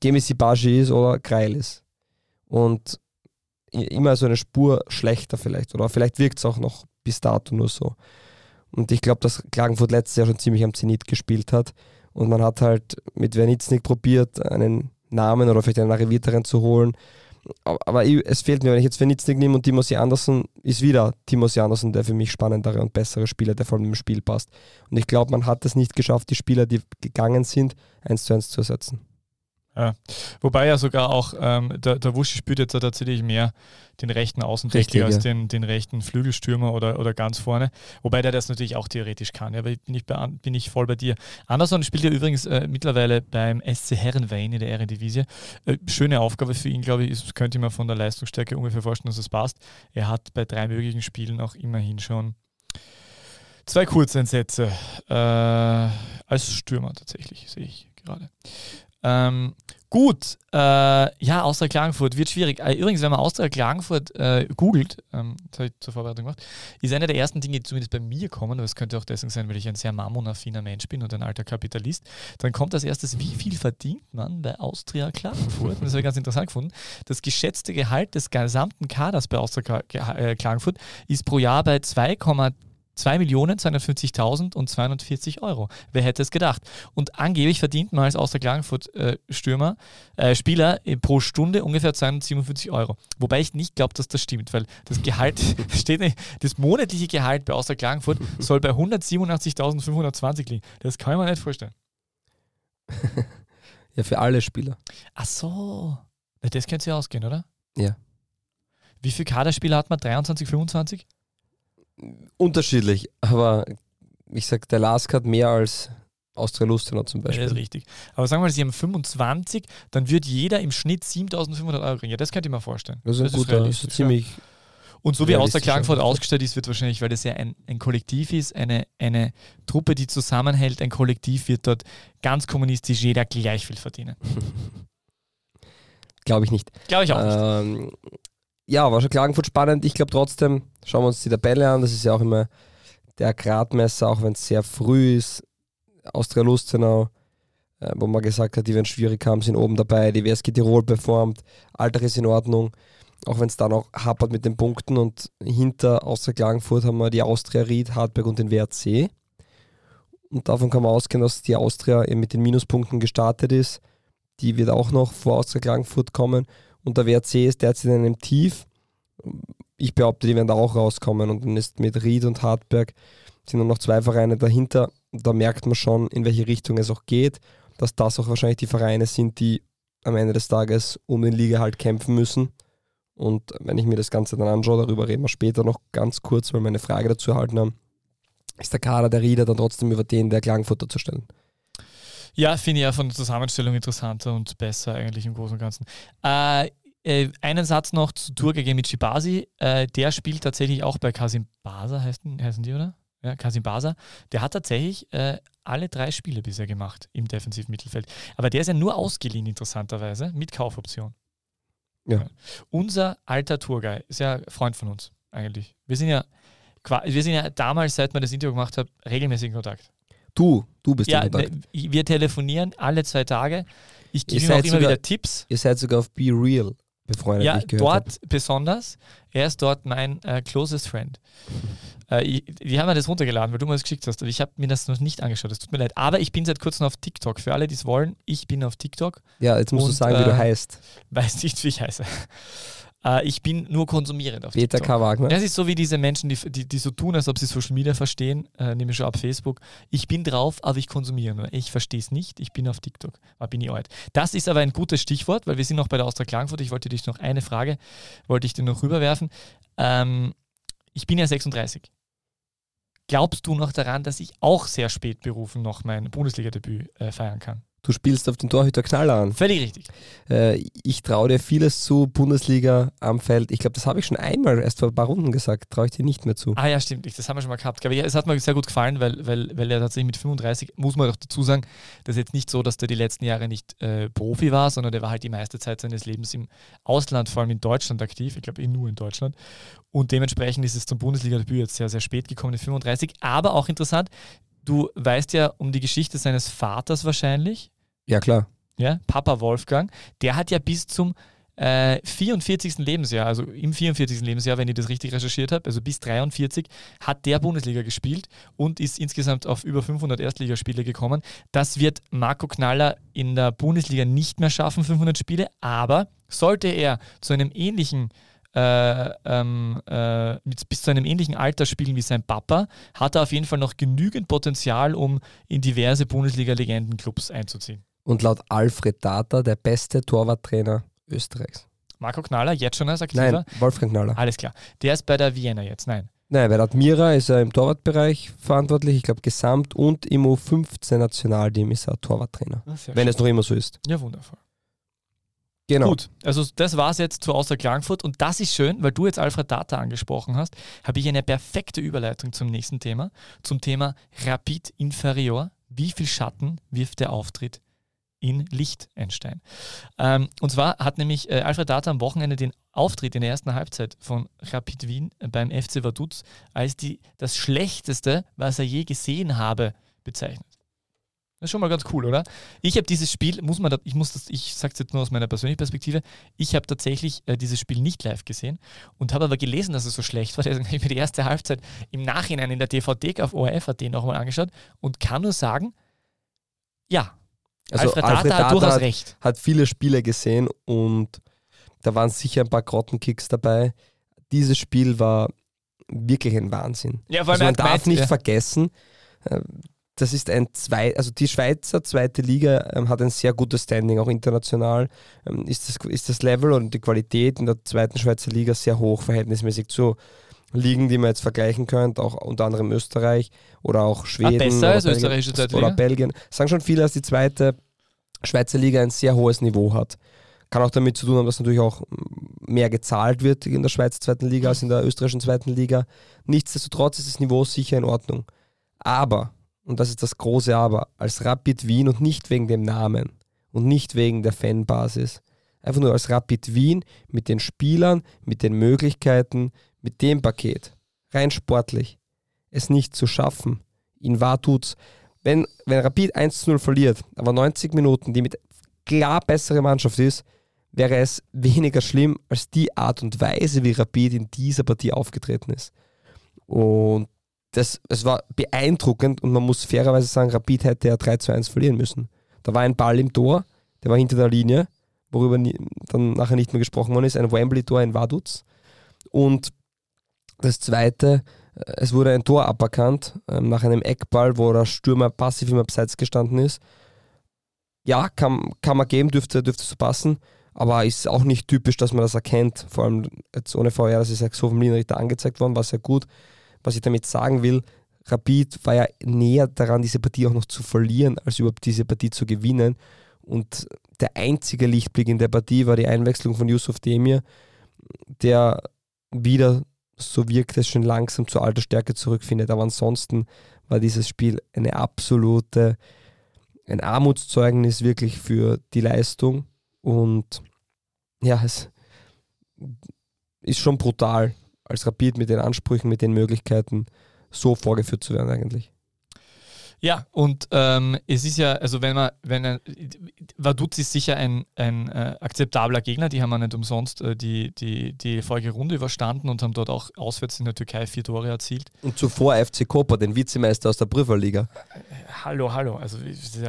Gemisi Baji ist oder Kreil ist. Und immer so eine Spur schlechter vielleicht. Oder vielleicht wirkt es auch noch bis dato nur so. Und ich glaube, dass Klagenfurt letztes Jahr schon ziemlich am Zenit gespielt hat Und man hat halt mit Wernitznik probiert, einen Namen oder vielleicht einen arrivierteren zu holen. Aber, ich- es fehlt mir, wenn ich jetzt Wernitznik nehme und Timothy Anderson, ist wieder Timothy Anderson der für mich spannendere und bessere Spieler, der vor allem im Spiel passt. Und ich glaube, man hat es nicht geschafft, die Spieler, die gegangen sind, eins zu eins zu ersetzen. Wobei ja sogar auch ähm, der, der Wuschi spielt jetzt ja tatsächlich mehr den rechten Außendeckler Richtig, als ja. den, den rechten Flügelstürmer oder, oder ganz vorne. Wobei der das natürlich auch theoretisch kann. Ja, aber bin ich, bei, bin ich voll bei dir. Anderson spielt ja übrigens äh, mittlerweile beim SC Herrenwein in der Eredivisie. Äh, schöne Aufgabe für ihn, glaube ich. Ist, könnte ich mir von der Leistungsstärke ungefähr vorstellen, dass es passt. Er hat bei drei möglichen Spielen auch immerhin schon zwei Kurzeinsätze äh, als Stürmer tatsächlich, sehe ich gerade. Ähm, gut, äh, ja, Austria Klagenfurt wird schwierig. Äh, übrigens, wenn man Austria Klagenfurt äh, googelt, ähm, das habe ich zur Vorbereitung gemacht, ist eine der ersten Dinge, die zumindest bei mir kommen, aber es könnte auch deswegen sein, weil ich ein sehr mammonaffiner Mensch bin und ein alter Kapitalist, dann kommt als erstes, wie viel verdient man bei Austria Klagenfurt? Und das habe ich ganz interessant gefunden. Das geschätzte Gehalt des gesamten Kaders bei Austria äh, Klagenfurt ist pro Jahr bei 2,2 2.250.000 und 240 Euro. Wer hätte es gedacht? Und angeblich verdient man als Austria Klagenfurt äh, Stürmer, äh, Spieler äh, pro Stunde ungefähr 247 Euro. Wobei ich nicht glaube, dass das stimmt, weil das Gehalt steht nicht, das monatliche Gehalt bei Austria Klagenfurt soll bei 187.520 liegen. Das kann ich mir nicht vorstellen. Ja, für alle Spieler. Ach so. Das könnte sich ausgehen, oder? Ja. Wie viele Kaderspieler hat man? 23, 25? Unterschiedlich, aber ich sag, der Lask hat mehr als Austria Lustenau zum Ja, das ist Beispiel. richtig. Aber sagen wir mal, sie haben 25, dann wird jeder im Schnitt 7500 Euro kriegen. Ja, das könnte ich mir vorstellen. Das ist ein guter, das ist realistisch, ein ziemlich. Und so wie realistischer Klagenfurt ausgestellt ist, wird wahrscheinlich, weil das ja ein, ein Kollektiv ist, eine, eine Truppe, die zusammenhält, ein Kollektiv, wird dort ganz kommunistisch jeder gleich viel verdienen. Glaube ich nicht. Glaube ich auch nicht. Ähm, ja, war schon Klagenfurt spannend. Ich glaube trotzdem, schauen wir uns die Tabelle an. Das ist ja auch immer der Gradmesser, auch wenn es sehr früh ist. Austria Lustenau, äh, wo man gesagt hat, die werden schwierig haben, sind oben dabei. Die WSG Tirol performt. Alter ist in Ordnung. Auch wenn es da noch hapert mit den Punkten. Und hinter Austria Klagenfurt haben wir die Austria Ried, Hartberg und den WRC. Und davon kann man ausgehen, dass die Austria eben mit den Minuspunkten gestartet ist. Die wird auch noch vor Austria Klagenfurt kommen. Und der WRC ist derzeit in einem Tief. Ich behaupte, die werden da auch rauskommen. Und dann ist mit Ried und Hartberg sind nur noch zwei Vereine dahinter. Da merkt man schon, in welche Richtung es auch geht. Dass das auch wahrscheinlich die Vereine sind, die am Ende des Tages um den Liga halt kämpfen müssen. Und wenn ich mir das Ganze dann anschaue, darüber reden wir später noch ganz kurz, weil wir eine Frage dazu erhalten haben, ist der Kader der Rieder dann trotzdem über den der Klagenfurter zu stellen. Ja, finde ich ja von der Zusammenstellung interessanter und besser eigentlich im Großen und Ganzen. Äh, äh, einen Satz noch zu Turga gegen Michibasi. Äh, der spielt tatsächlich auch bei Kasim Basa, heißen, heißen die, oder? Ja, Kasim Basa. Der hat tatsächlich äh, alle drei Spiele bisher gemacht im defensiven Mittelfeld. Aber der ist ja nur ausgeliehen, interessanterweise, mit Kaufoption. Ja. Unser alter Tourguy ist ja Freund von uns, eigentlich. Wir sind ja, wir sind ja damals, seit wir das Interview gemacht haben, regelmäßig in Kontakt. Du, du bist Ja, in Kontakt. ne, wir telefonieren alle zwei Tage. Ich gebe ihm auch immer sogar- wieder Tipps. Ihr seid sogar auf Be Real befreundet, Ja, ich dort habe. besonders. Er ist dort mein äh, closest friend. Äh, ich, die haben mir das runtergeladen, weil du mir das geschickt hast. Aber ich habe mir das noch nicht angeschaut. Das tut mir leid. Aber ich bin seit kurzem auf TikTok. Für alle, die es wollen, ich bin auf TikTok. Ja, jetzt musst du Und, sagen, wie du äh, heißt. Weiß nicht, wie ich heiße. Äh, ich bin nur konsumierend auf Peter TikTok. K. Wagner. Das ist so wie diese Menschen, die, die, die so tun, als ob sie Social Media verstehen, äh, nehme ich schon ab Facebook. Ich bin drauf, aber ich konsumiere nur. Ich verstehe es nicht, ich bin auf TikTok. Da bin ich alt. Das ist aber ein gutes Stichwort, weil wir sind noch bei der Austria Klagenfurt. Ich wollte dich noch eine Frage, wollte ich dir noch rüberwerfen. Ähm, ich bin ja 36. Glaubst du noch daran, dass ich auch sehr spät berufen noch mein Bundesliga-Debüt äh, feiern kann? Du spielst auf den Torhüter Knaller an. Völlig richtig. Äh, ich traue dir vieles zu, Bundesliga am Feld. Ich glaube, das habe ich schon einmal erst vor ein paar Runden gesagt. Traue ich dir nicht mehr zu. Ah ja, stimmt, das haben wir schon mal gehabt. Aber ja, es hat mir sehr gut gefallen, weil, weil, weil er tatsächlich mit 35, muss man doch dazu sagen, das ist jetzt nicht so, dass der die letzten Jahre nicht äh, Profi war, sondern der war halt die meiste Zeit seines Lebens im Ausland, vor allem in Deutschland aktiv. Ich glaube eh nur in Deutschland. Und dementsprechend ist es zum Bundesliga-Debüt jetzt sehr, sehr spät gekommen, mit 35. Aber auch interessant, du weißt ja um die Geschichte seines Vaters wahrscheinlich. Ja, klar. Ja, Papa Wolfgang, der hat ja bis zum äh, 44. Lebensjahr, also im 44. Lebensjahr, wenn ich das richtig recherchiert habe, also bis 43, hat der Bundesliga gespielt und ist insgesamt auf über 500 Erstligaspiele gekommen. Das wird Marco Knaller in der Bundesliga nicht mehr schaffen, 500 Spiele, aber sollte er zu einem ähnlichen äh, ähm, äh, bis zu einem ähnlichen Alter spielen wie sein Papa, hat er auf jeden Fall noch genügend Potenzial, um in diverse Bundesliga-Legendenclubs einzuziehen. Und laut Alfred Data der beste Torwarttrainer Österreichs. Marco Knaller, jetzt schon als aktiver? Nein, Wolfgang Knaller. Alles klar. Der ist bei der Vienna jetzt, nein. Nein, bei der Admira ist er im Torwartbereich verantwortlich, ich glaube Gesamt- und im U15-Nationalteam ist er Torwarttrainer. Ah, Wenn es noch immer so ist. Ja, wundervoll. Genau. Gut, also das war es jetzt zu Außer Klagenfurt und das ist schön, weil du jetzt Alfred Data angesprochen hast, habe ich eine perfekte Überleitung zum nächsten Thema, zum Thema Rapid Inferior. Wie viel Schatten wirft der Auftritt in Liechtenstein? Ähm, und zwar hat nämlich äh, Alfred Data am Wochenende den Auftritt in der ersten Halbzeit von Rapid Wien beim FC Vaduz als die, das Schlechteste, was er je gesehen habe, bezeichnet. Das ist schon mal ganz cool, oder? Ich habe dieses Spiel, muss man, da, ich muss das, ich sage es jetzt nur aus meiner persönlichen Perspektive, ich habe tatsächlich äh, dieses Spiel nicht live gesehen und habe aber gelesen, dass es so schlecht war. Deswegen habe ich mir die erste Halbzeit im Nachhinein in der DVD auf ORF.at nochmal angeschaut und kann nur sagen, ja, Also Alfred, Alfred Data hat durchaus hat- recht. Hat viele Spiele gesehen und da waren sicher ein paar Grottenkicks dabei. Dieses Spiel war wirklich ein Wahnsinn. Ja, Also man hat darf gemeint, nicht ja. vergessen, äh, das ist ein zwei, also die Schweizer zweite Liga ähm, hat ein sehr gutes Standing, auch international ähm, ist, das, ist das Level und die Qualität in der zweiten Schweizer Liga sehr hoch, verhältnismäßig zu Ligen, die man jetzt vergleichen könnte, auch unter anderem Österreich oder auch Schweden. besser oder als Belgien- österreichische zweite Oder? Belgien. Sagen schon viele, dass die zweite Schweizer Liga ein sehr hohes Niveau hat. Kann auch damit zu tun haben, dass natürlich auch mehr gezahlt wird in der Schweizer zweiten Liga als in der österreichischen zweiten Liga. Nichtsdestotrotz ist das Niveau sicher in Ordnung. Aber, und das ist das große Aber, als Rapid Wien und nicht wegen dem Namen und nicht wegen der Fanbasis, einfach nur als Rapid Wien mit den Spielern, mit den Möglichkeiten, mit dem Paket, rein sportlich, es nicht zu schaffen, in Vaduz, wenn, wenn Rapid 1-0 verliert, aber 90 Minuten, die mit klar bessere Mannschaft ist, wäre es weniger schlimm als die Art und Weise, wie Rapid in dieser Partie aufgetreten ist. Und das, es war beeindruckend und man muss fairerweise sagen, Rapid hätte ja 3 zu 1 verlieren müssen. Da war ein Ball im Tor, der war hinter der Linie, worüber nie, dann nachher nicht mehr gesprochen worden ist, ein Wembley-Tor in Vaduz. Und das zweite, äh, es wurde ein Tor aberkannt ähm, nach einem Eckball, wo der Stürmer passiv im Abseits gestanden ist. Ja, kann, kann man geben, dürfte, dürfte so passen, aber ist auch nicht typisch, dass man das erkennt. Vor allem jetzt ohne VR, das ist ja so vom Linienrichter angezeigt worden, war sehr gut. Was ich damit sagen will, Rapid war ja näher daran, diese Partie auch noch zu verlieren, als überhaupt diese Partie zu gewinnen. Und der einzige Lichtblick in der Partie war die Einwechslung von Yusuf Demir, der wieder, so wirkt es schon langsam zur alter Stärke zurückfindet. Aber ansonsten war dieses Spiel eine absolute, ein Armutszeugnis wirklich für die Leistung. Und ja, es ist schon brutal, als Rapid mit den Ansprüchen, mit den Möglichkeiten so vorgeführt zu werden eigentlich. Ja, und ähm, es ist ja, also wenn man, wenn ein, Vaduz ist sicher ein, ein äh, akzeptabler Gegner, die haben ja nicht umsonst äh, die, die, die vorige Runde überstanden und haben dort auch auswärts in der Türkei vier Tore erzielt. Und zuvor FC Koper, den Vizemeister aus der Prüferliga. Hallo, hallo. Also,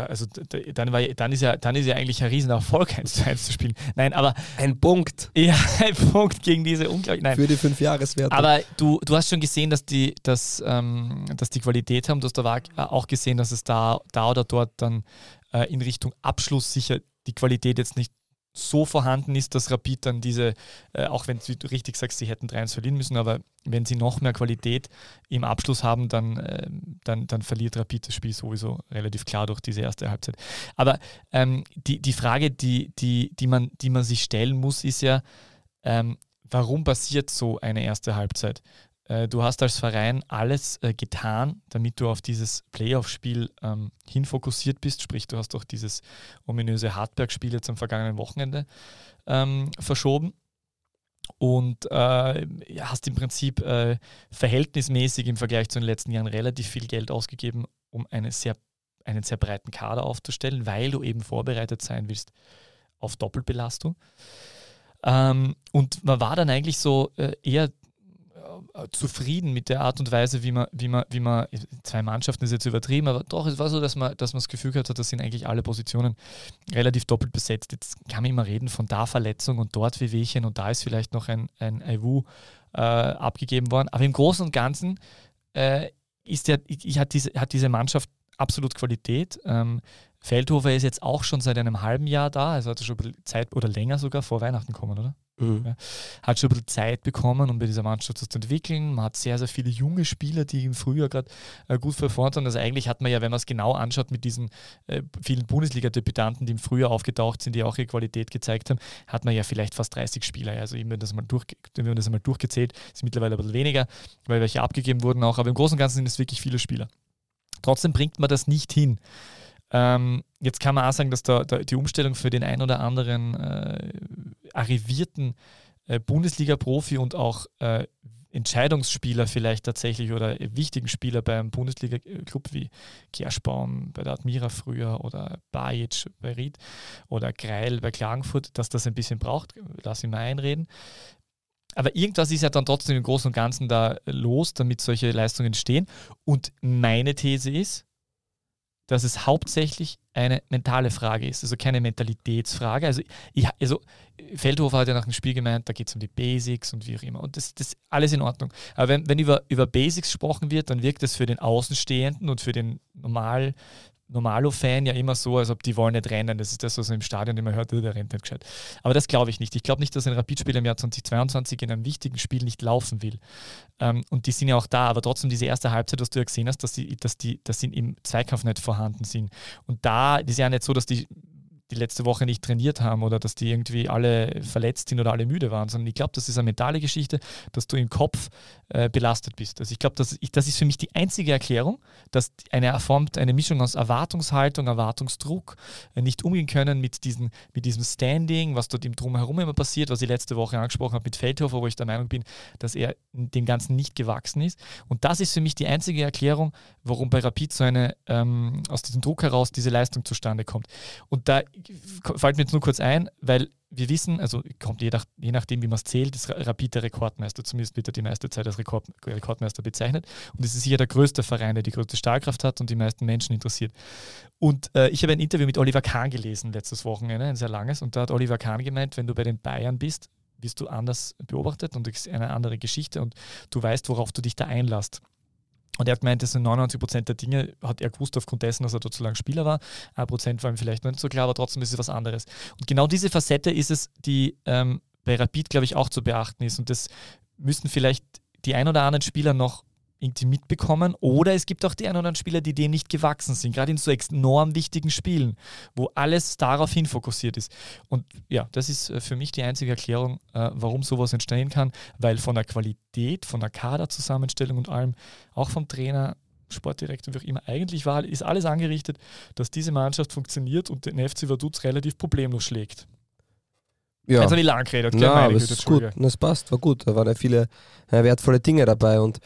also dann, war, dann, ist ja, dann ist ja eigentlich ein Riesenerfolg, 1 zu 1 zu spielen. Nein, aber Ein Punkt ja, ein Punkt gegen diese unglaublich. Nein. für die Fünfjahreswerte. Aber du, du hast schon gesehen, dass die, dass, ähm, dass die Qualität haben. Du hast aber auch gesehen, dass es da, da oder dort dann äh, in Richtung Abschluss sicher die Qualität jetzt nicht so vorhanden ist, dass Rapid dann diese, äh, auch wenn du richtig sagst, sie hätten 3-1 verlieren müssen, aber wenn sie noch mehr Qualität im Abschluss haben, dann, ähm, dann, dann verliert Rapid das Spiel sowieso relativ klar durch diese erste Halbzeit. Aber ähm, die, die Frage, die, die, die, man, die man sich stellen muss, ist ja, ähm, warum passiert so eine erste Halbzeit? Äh, du hast als Verein alles äh, getan, damit du auf dieses Playoff-Spiel ähm, hinfokussiert bist. Sprich, du hast auch dieses ominöse Hartberg-Spiel jetzt am vergangenen Wochenende ähm, verschoben und äh, hast im Prinzip äh, verhältnismäßig im Vergleich zu den letzten Jahren relativ viel Geld ausgegeben, um eine sehr, einen sehr breiten Kader aufzustellen, weil du eben vorbereitet sein willst auf Doppelbelastung. Ähm, und man war dann eigentlich so äh, eher zufrieden mit der Art und Weise, wie man, wie man, wie man, zwei Mannschaften ist jetzt übertrieben, aber doch, es war so, dass man, dass man das Gefühl gehabt hat, das sind eigentlich alle Positionen relativ doppelt besetzt. Jetzt kann man immer reden von da Verletzung und dort Wehwehchen und da ist vielleicht noch ein, ein Aiwu äh, abgegeben worden. Aber im Großen und Ganzen äh, ist der, hat, diese, hat diese Mannschaft absolut Qualität. Ähm, Feldhofer ist jetzt auch schon seit einem halben Jahr da, also hat er schon Zeit oder länger sogar vor Weihnachten kommen, oder? Mhm. Hat schon ein bisschen Zeit bekommen, um bei dieser Mannschaft zu entwickeln. Man hat sehr, sehr viele junge Spieler, die im Frühjahr gerade äh, gut performt haben. Also eigentlich hat man ja, wenn man es genau anschaut, mit diesen äh, vielen Bundesliga-Debütanten, die im Frühjahr aufgetaucht sind, die auch ihre Qualität gezeigt haben, hat man ja vielleicht fast 30 Spieler. Also wenn das mal, durch, wenn man das mal durchgezählt, ist mittlerweile ein bisschen weniger, weil welche abgegeben wurden auch. Aber im Großen und Ganzen sind es wirklich viele Spieler. Trotzdem bringt man das nicht hin. Ähm, jetzt kann man auch sagen, dass da, da die Umstellung für den ein oder anderen äh, arrivierten äh, Bundesliga-Profi und auch äh, Entscheidungsspieler vielleicht tatsächlich oder wichtigen Spieler beim Bundesliga-Club wie Kerschbaum bei der Admira früher oder Bajic bei Ried oder Greil bei Klagenfurt, dass das ein bisschen braucht, lass ihn mal einreden. Aber irgendwas ist ja dann trotzdem im Großen und Ganzen da los, damit solche Leistungen entstehen. Und meine These ist, dass es hauptsächlich eine mentale Frage ist, also keine Mentalitätsfrage. Also, ich, also Feldhofer hat ja nach dem Spiel gemeint, da geht es um die Basics und wie auch immer. Und das ist alles in Ordnung. Aber wenn, wenn über, über Basics gesprochen wird, dann wirkt das für den Außenstehenden und für den normal Normalo-Fan ja immer so, als ob die wollen nicht rennen. Das ist das, was man im Stadion immer hört, der rennt nicht gescheit. Aber das glaube ich nicht. Ich glaube nicht, dass ein Rapidspieler im Jahr 2022 in einem wichtigen Spiel nicht laufen will. Ähm, und die sind ja auch da, aber trotzdem diese erste Halbzeit, was du ja gesehen hast, dass die, dass die, dass sie im Zweikampf nicht vorhanden sind. Und da ist ja nicht so, dass die die letzte Woche nicht trainiert haben oder dass die irgendwie alle verletzt sind oder alle müde waren, sondern ich glaube, das ist eine mentale Geschichte, dass du im Kopf äh, belastet bist. Also ich glaube, das, das ist für mich die einzige Erklärung, dass eine Form, eine Mischung aus Erwartungshaltung, Erwartungsdruck, äh, nicht umgehen können mit, diesen, mit diesem Standing, was dort im Drumherum immer passiert, was ich letzte Woche angesprochen habe mit Feldhofer, wo ich der Meinung bin, dass er dem Ganzen nicht gewachsen ist. Und das ist für mich die einzige Erklärung, warum bei Rapid so eine, ähm, aus diesem Druck heraus diese Leistung zustande kommt. Und da fällt mir jetzt nur kurz ein, weil wir wissen, also kommt je, nach, je nachdem, wie man es zählt, ist Rapid der Rekordmeister. Zumindest wird er die meiste Zeit als Rekord, Rekordmeister bezeichnet. Und es ist sicher der größte Verein, der die größte Stahlkraft hat und die meisten Menschen interessiert. Und äh, ich habe ein Interview mit Oliver Kahn gelesen letztes Wochenende, ein sehr langes. Und da hat Oliver Kahn gemeint, wenn du bei den Bayern bist, wirst du anders beobachtet und eine andere Geschichte und du weißt, worauf du dich da einlässt. Und er hat gemeint, dass in 99 Prozent der Dinge hat er gewusst aufgrund dessen, dass er dort so lange Spieler war. Ein Prozent war ihm vielleicht noch nicht so klar, aber trotzdem ist es was anderes. Und genau diese Facette ist es, die ähm, bei Rapid, glaube ich, auch zu beachten ist. Und das müssen vielleicht die ein oder anderen Spieler noch irgendwie mitbekommen. Oder es gibt auch die ein oder anderen Spieler, die dem nicht gewachsen sind, gerade in so enorm wichtigen Spielen, wo alles darauf hin fokussiert ist. Und ja, das ist äh, für mich die einzige Erklärung, äh, warum sowas entstehen kann, weil von der Qualität, von der Kaderzusammenstellung und allem, auch vom Trainer, Sportdirektor, wie auch immer, eigentlich war, ist alles angerichtet, dass diese Mannschaft funktioniert und den FC Vaduz relativ problemlos schlägt. Ja. Jetzt habe ich lang geredet. Ja, aber es ist gut. Das passt, war gut. Da waren ja viele äh, wertvolle Dinge dabei und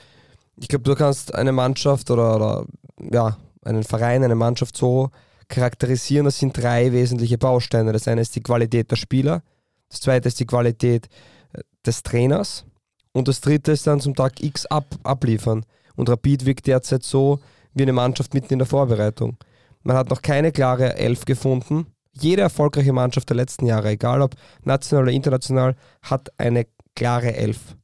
ich glaube, du kannst eine Mannschaft oder, oder ja, einen Verein, eine Mannschaft so charakterisieren. Das sind drei wesentliche Bausteine. Das eine ist die Qualität der Spieler, das zweite ist die Qualität äh, des Trainers und das dritte ist dann zum Tag X ab, abliefern. Und Rapid wirkt derzeit so wie eine Mannschaft mitten in der Vorbereitung. Man hat noch keine klare Elf gefunden. Jede erfolgreiche Mannschaft der letzten Jahre, egal ob national oder international, hat eine klare Elf,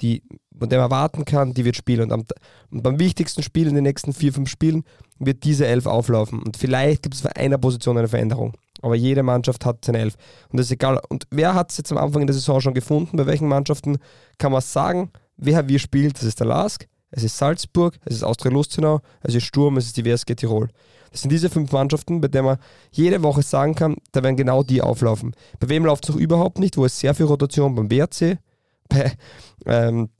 die von dem man erwarten kann, die wird spielen. Und, am, und beim wichtigsten Spiel in den nächsten vier, fünf Spielen wird diese Elf auflaufen. Und vielleicht gibt es für einer Position eine Veränderung. Aber jede Mannschaft hat seine Elf. Und das ist egal. Und wer hat es jetzt am Anfang der Saison schon gefunden? Bei welchen Mannschaften kann man sagen, wer wie spielt? Das ist der Lask, es ist Salzburg, es ist Austria Lustenau, es ist Sturm, es ist die WSG Tirol. Das sind diese fünf Mannschaften, bei denen man jede Woche sagen kann, da werden genau die auflaufen. Bei wem läuft es noch überhaupt nicht? Wo ist sehr viel Rotation? Beim WRC, bei ähm,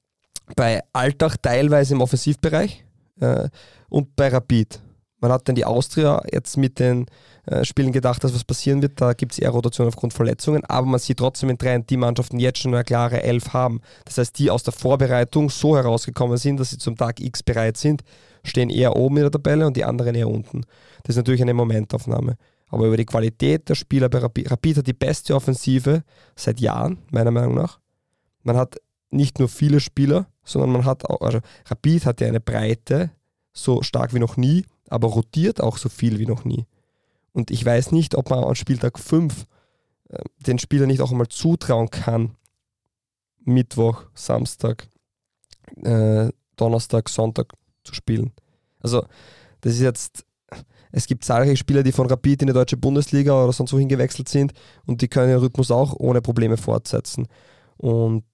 bei Alltag teilweise im Offensivbereich äh, und bei Rapid. Man hat dann die Austria jetzt mit den äh, Spielen gedacht, dass was passieren wird. Da gibt es eher Rotation aufgrund Verletzungen, aber man sieht trotzdem in drei die Mannschaften jetzt schon eine klare Elf haben. Das heißt, die aus der Vorbereitung so herausgekommen sind, dass sie zum Tag X bereit sind, stehen eher oben in der Tabelle und die anderen eher unten. Das ist natürlich eine Momentaufnahme. Aber über die Qualität der Spieler bei Rapid, Rapid hat die beste Offensive seit Jahren, meiner Meinung nach. Man hat nicht nur viele Spieler, sondern man hat auch, also Rapid hat ja eine Breite, so stark wie noch nie, aber rotiert auch so viel wie noch nie. Und ich weiß nicht, ob man an Spieltag 5 äh, den Spieler nicht auch einmal zutrauen kann, Mittwoch, Samstag, äh, Donnerstag, Sonntag zu spielen. Also, das ist jetzt, es gibt zahlreiche Spieler, die von Rapid in die deutsche Bundesliga oder sonst wohin gewechselt sind und die können den Rhythmus auch ohne Probleme fortsetzen. Und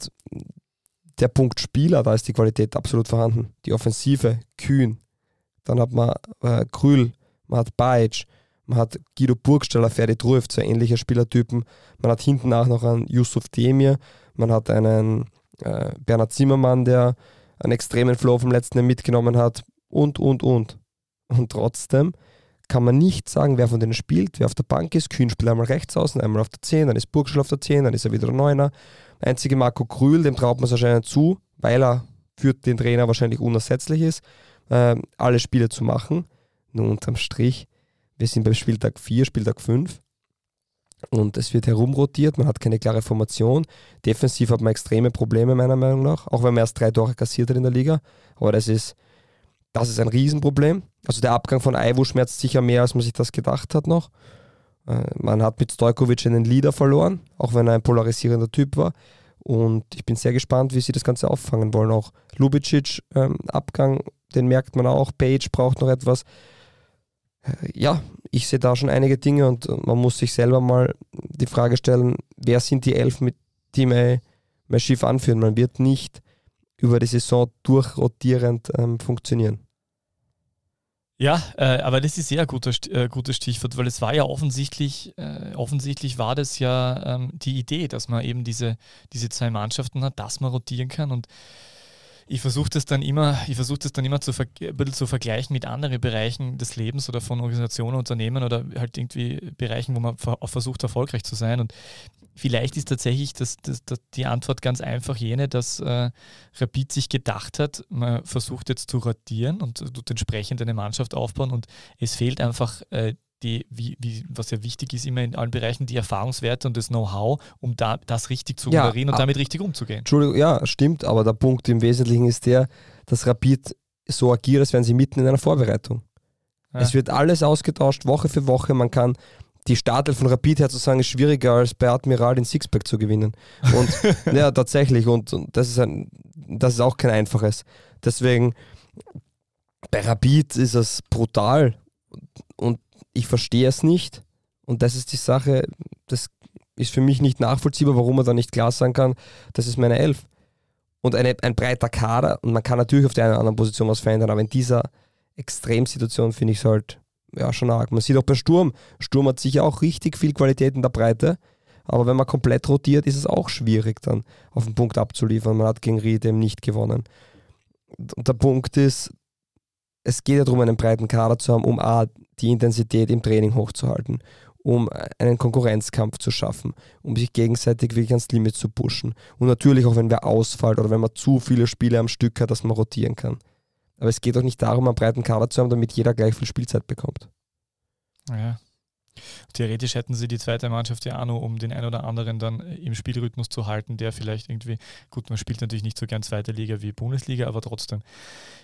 der Punkt Spieler, da ist die Qualität absolut vorhanden. Die Offensive, kühn. Dann hat man äh, Krüll, man hat Bajic, man hat Guido Burgstaller, Ferdi Truef, zwei ähnliche Spielertypen. Man hat hinten auch noch einen Yusuf Demir, man hat einen äh, Bernhard Zimmermann, der einen extremen Flow vom letzten Jahr mitgenommen hat und, und, und. Und trotzdem kann man nicht sagen, wer von denen spielt, wer auf der Bank ist. Kühn spielt einmal rechts außen, einmal auf der 10, dann ist Burgstall auf der 10, dann ist er wieder der. Einzige Marco Krühl, dem traut man es wahrscheinlich zu, weil er für den Trainer wahrscheinlich unersetzlich ist, äh, alle Spiele zu machen. Nur unterm Strich, wir sind beim Spieltag 4, Spieltag 5 und es wird herumrotiert, man hat keine klare Formation. Defensiv hat man extreme Probleme, meiner Meinung nach, auch wenn man erst drei Tore kassiert hat in der Liga. Aber das ist, das ist ein Riesenproblem. Also der Abgang von Aiwu schmerzt sicher mehr, als man sich das gedacht hat noch. Äh, man hat mit Stojkovic einen Leader verloren, auch wenn er ein polarisierender Typ war. Und ich bin sehr gespannt, wie sie das Ganze auffangen wollen. Auch Lubicic, ähm, Abgang, den merkt man auch. Page braucht noch etwas. Äh, ja, ich sehe da schon einige Dinge und man muss sich selber mal die Frage stellen, wer sind die elf, mit die man, man schief anführen. Man wird nicht über die Saison durchrotierend ähm, funktionieren. Ja, äh, aber das ist sehr guter, äh, gutes Stichwort, weil es war ja offensichtlich, äh, offensichtlich war das ja ähm, die Idee, dass man eben diese, diese zwei Mannschaften hat, dass man rotieren kann. Und ich versuche das dann immer, ich versuche das dann immer zu, bisschen zu vergleichen mit anderen Bereichen des Lebens oder von Organisationen, Unternehmen oder halt irgendwie Bereichen, wo man versucht, erfolgreich zu sein. Und vielleicht ist tatsächlich das, das, das die Antwort ganz einfach jene, dass äh, Rapid sich gedacht hat, man versucht jetzt zu radieren und tut entsprechend eine Mannschaft aufbauen und es fehlt einfach äh, die, wie, wie, was ja wichtig ist, immer in allen Bereichen, die Erfahrungswerte und das Know-how, um da, das richtig zu moderieren ja, und damit richtig umzugehen. Entschuldigung, ja, stimmt, aber der Punkt im Wesentlichen ist der, dass Rapid so agiert, als wären sie mitten in einer Vorbereitung. Ja. Es wird alles ausgetauscht, Woche für Woche. Man kann die Startelf von Rapid her zu sagen, ist schwieriger als bei Admiral den Sixpack zu gewinnen. Und ja, tatsächlich. Und, und, das, ist ein, das ist auch kein einfaches. Deswegen, bei Rapid ist es brutal. Ich verstehe es nicht. Und das ist die Sache, das ist für mich nicht nachvollziehbar, warum man da nicht klar sagen kann, das ist meine Elf. Und eine, ein breiter Kader, und man kann natürlich auf der einen oder anderen Position was verändern, aber in dieser Extremsituation finde ich es halt ja, schon arg. Man sieht auch bei Sturm, Sturm hat sicher auch richtig viel Qualität in der Breite, aber wenn man komplett rotiert, ist es auch schwierig, dann auf den Punkt abzuliefern. Man hat gegen Ried eben nicht gewonnen. Und der Punkt ist, es geht ja darum, einen breiten Kader zu haben, um A, die Intensität im Training hochzuhalten, um einen Konkurrenzkampf zu schaffen, um sich gegenseitig wirklich ans Limit zu pushen. Und natürlich auch, wenn wer ausfällt oder wenn man zu viele Spiele am Stück hat, dass man rotieren kann. Aber es geht auch nicht darum, einen breiten Kader zu haben, damit jeder gleich viel Spielzeit bekommt. Ja, Theoretisch hätten sie die zweite Mannschaft ja auch noch, um den einen oder anderen dann im Spielrhythmus zu halten, der vielleicht irgendwie, gut, man spielt natürlich nicht so gern zweite Liga wie Bundesliga, aber trotzdem.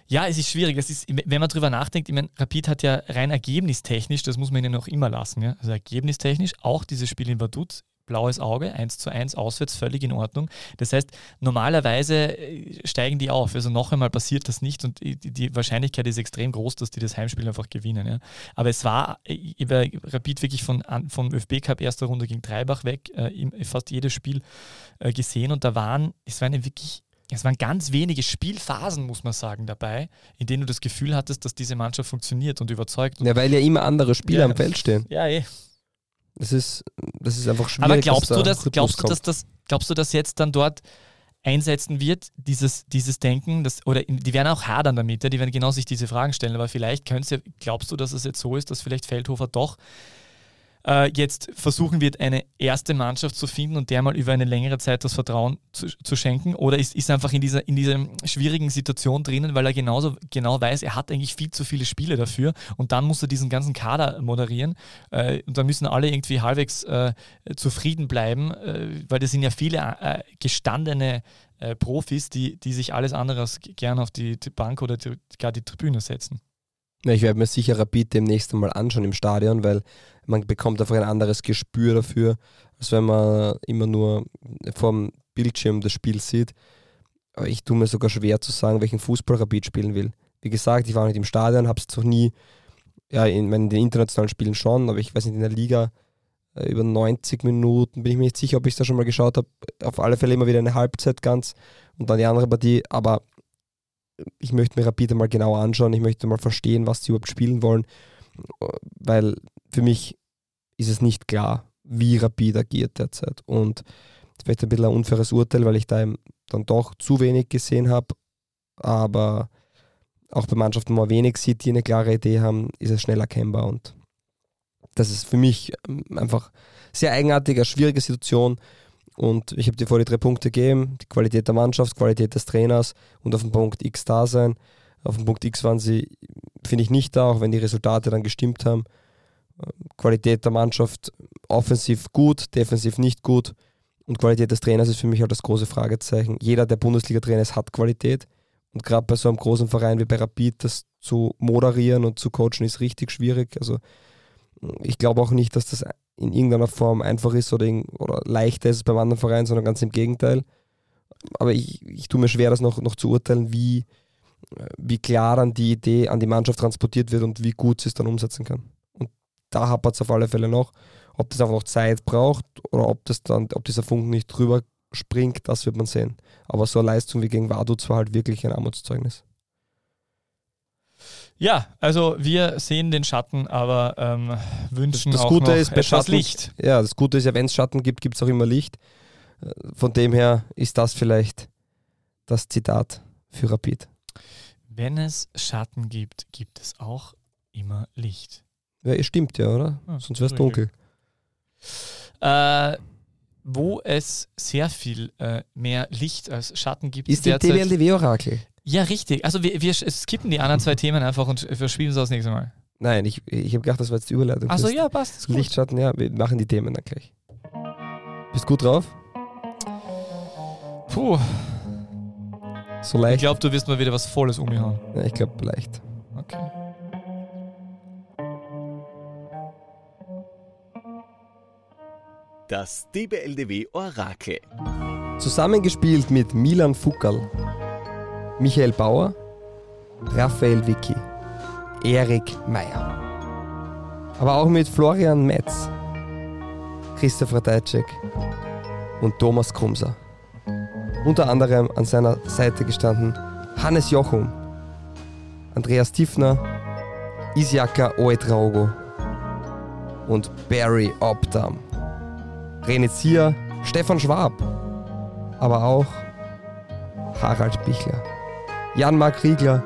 Ja, es ist schwierig. Es ist, wenn man drüber nachdenkt, ich meine, Rapid hat ja rein ergebnistechnisch, das muss man ihnen auch immer lassen, ja, also ergebnistechnisch, auch dieses Spiel in Vaduz blaues Auge, 1 zu 1 auswärts, völlig in Ordnung. Das heißt, normalerweise äh, steigen die auf. Also noch einmal passiert das nicht und die Wahrscheinlichkeit ist extrem groß, dass die das Heimspiel einfach gewinnen. Ja. Aber es war über äh, Rapid wirklich von, vom ÖFB Cup erster Runde gegen Dreibach weg, äh, fast jedes Spiel äh, gesehen und da waren, es waren wirklich es waren ganz wenige Spielphasen, muss man sagen, dabei, in denen du das Gefühl hattest, dass diese Mannschaft funktioniert und überzeugt. Und ja, weil ja immer andere Spieler ja, am Feld stehen. Ja, eh. Das ist, das ist einfach schwierig. Aber glaubst du, dass, glaubst du, dass das, glaubst du, dass jetzt dann dort einsetzen wird, dieses, dieses Denken, das, oder die werden auch hadern damit, ja, die werden genau sich diese Fragen stellen, aber vielleicht könnt's ja, glaubst du, dass es jetzt so ist, dass vielleicht Feldhofer doch äh, jetzt versuchen wird, eine erste Mannschaft zu finden und der mal über eine längere Zeit das Vertrauen zu, zu schenken? Oder ist, ist einfach in dieser, in dieser schwierigen Situation drinnen, weil er genauso genau weiß, er hat eigentlich viel zu viele Spiele dafür und dann muss er diesen ganzen Kader moderieren äh, und dann müssen alle irgendwie halbwegs äh, zufrieden bleiben, äh, weil das sind ja viele äh, gestandene äh, Profis, die, die sich alles andere als gerne auf die, die Bank oder die, gar die Tribüne setzen. Ich werde mir sicher Rapid demnächst einmal anschauen im Stadion, weil man bekommt einfach ein anderes Gespür dafür, als wenn man immer nur vorm Bildschirm das Spiel sieht. Aber ich tue mir sogar schwer zu sagen, welchen Fußball Rapid spielen will. Wie gesagt, ich war nicht im Stadion, habe es noch nie, ja, in, in, den internationalen Spielen schon, aber ich weiß nicht, in der Liga äh, über 90 Minuten bin ich mir nicht sicher, ob ich es da schon mal geschaut habe. Auf alle Fälle immer wieder eine Halbzeit ganz und dann die andere Partie, aber ich möchte mir Rapid mal genauer anschauen, ich möchte mal verstehen, was sie überhaupt spielen wollen, weil für mich ist es nicht klar, wie Rapid agiert derzeit. Und vielleicht ein bisschen ein unfaires Urteil, weil ich da dann doch zu wenig gesehen habe, aber auch bei Mannschaften, wo man wenig sieht, die eine klare Idee haben, ist es schnell erkennbar und das ist für mich ähm, einfach sehr eigenartig, eine schwierige Situation und ich habe dir vor die drei Punkte gegeben, die Qualität der Mannschaft, Qualität des Trainers und auf dem Punkt X da sein. Auf dem Punkt X waren sie, finde ich, nicht da, auch wenn die Resultate dann gestimmt haben. Qualität der Mannschaft offensiv gut, defensiv nicht gut. Und Qualität des Trainers ist für mich halt das große Fragezeichen. Jeder, der Bundesliga-Trainer ist, hat Qualität. Und gerade bei so einem großen Verein wie bei Rapid, das zu moderieren und zu coachen, ist richtig schwierig. Also ich glaube auch nicht, dass das in irgendeiner Form einfach ist oder, oder leichter ist beim anderen Verein, sondern ganz im Gegenteil. Aber ich, ich tue mir schwer, das noch, noch zu urteilen, wie, wie klar dann die Idee an die Mannschaft transportiert wird und wie gut sie es dann umsetzen kann. Da hapert es auf alle Fälle noch. Ob das einfach noch Zeit braucht oder ob, das dann, ob dieser Funken nicht drüber springt, das wird man sehen. Aber so eine Leistung wie gegen Vaduz war halt wirklich ein Armutszeugnis. Ja, also wir sehen den Schatten, aber ähm, wünschen das, das auch Gute noch ist, bei etwas Schatten, Licht. Ja, das Gute ist ja, wenn es Schatten gibt, gibt es auch immer Licht. Von dem her ist das vielleicht das Zitat für Rapid. Wenn es Schatten gibt, gibt es auch immer Licht. Ja, stimmt ja, oder? Ja, Sonst wäre es dunkel. Äh, wo es sehr viel äh, mehr Licht als Schatten gibt. Ist die DWLDW-Orakel. Ja, richtig. Also wir, wir skippen die anderen zwei Themen einfach und verspielen sie das nächste Mal. Nein, ich, ich habe gedacht, das war jetzt die Überleitung. Achso, ja, passt. Lichtschatten, ja, wir machen die Themen dann gleich. Bist gut drauf? Puh. So leicht. Ich glaube, du wirst mal wieder was Volles umhauen. Ja, ich glaube, leicht. Okay. Das DBLDW Orakel. Zusammengespielt mit Milan Fuckerl Michael Bauer, Raphael Vicky, Erik Meyer. Aber auch mit Florian Metz, Christopher Deitschek und Thomas Krumser. Unter anderem an seiner Seite gestanden Hannes Jochum, Andreas Tiefner, Isiaka Oetraogo und Barry Opdam. René Zier, Stefan Schwab, aber auch Harald Bichler. Jan-Marc Riegler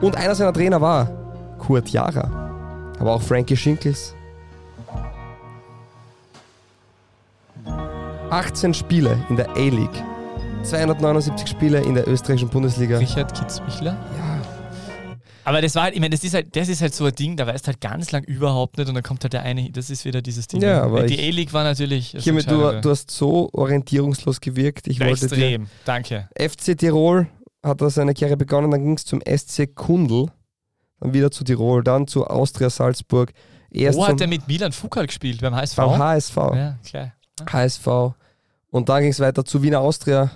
und einer seiner Trainer war Kurt Jara, aber auch Frankie Schinkels. 18 Spiele in der A-League, 279 Spiele in der österreichischen Bundesliga. Richard Kitzbichler? Ja. Aber das war halt, ich meine, das ist halt, das ist halt so ein Ding, da weißt halt ganz lang überhaupt nicht und dann kommt halt der eine, das ist wieder dieses Ding. Ja, aber die A-League war natürlich. Hiermit, du, du hast so orientierungslos gewirkt. Ich Extrem, wollte dir danke. FC Tirol hat er seine Karriere begonnen, dann ging es zum SC Kundl, dann wieder zu Tirol, dann zu Austria Salzburg. Erst Wo hat er mit Milan Foucault gespielt? Beim HSV? Beim HSV. Ja, klar. HSV. Und dann ging es weiter zu Wiener Austria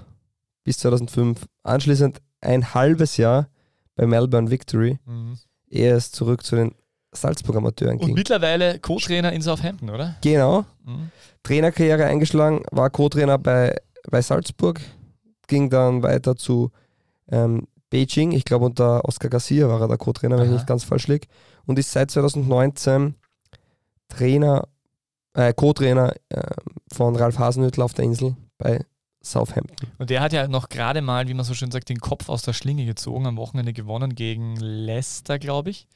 bis 2005. Anschließend ein halbes Jahr bei Melbourne Victory. Mhm. Er ist zurück zu den Salzburg Amateuren ging. Und mittlerweile Co-Trainer in Southampton, oder? Genau. Mhm. Trainerkarriere eingeschlagen, war Co-Trainer bei, bei Salzburg, ging dann weiter zu ähm, Beijing, ich glaube unter Oscar Garcia war er der Co-Trainer, wenn ich nicht ganz falsch liege, und ist seit 2019 Trainer, äh, Co-Trainer äh, von Ralf Hasenhüttl auf der Insel bei Southampton. Und der hat ja noch gerade mal, wie man so schön sagt, den Kopf aus der Schlinge gezogen, am Wochenende gewonnen gegen Leicester, glaube ich.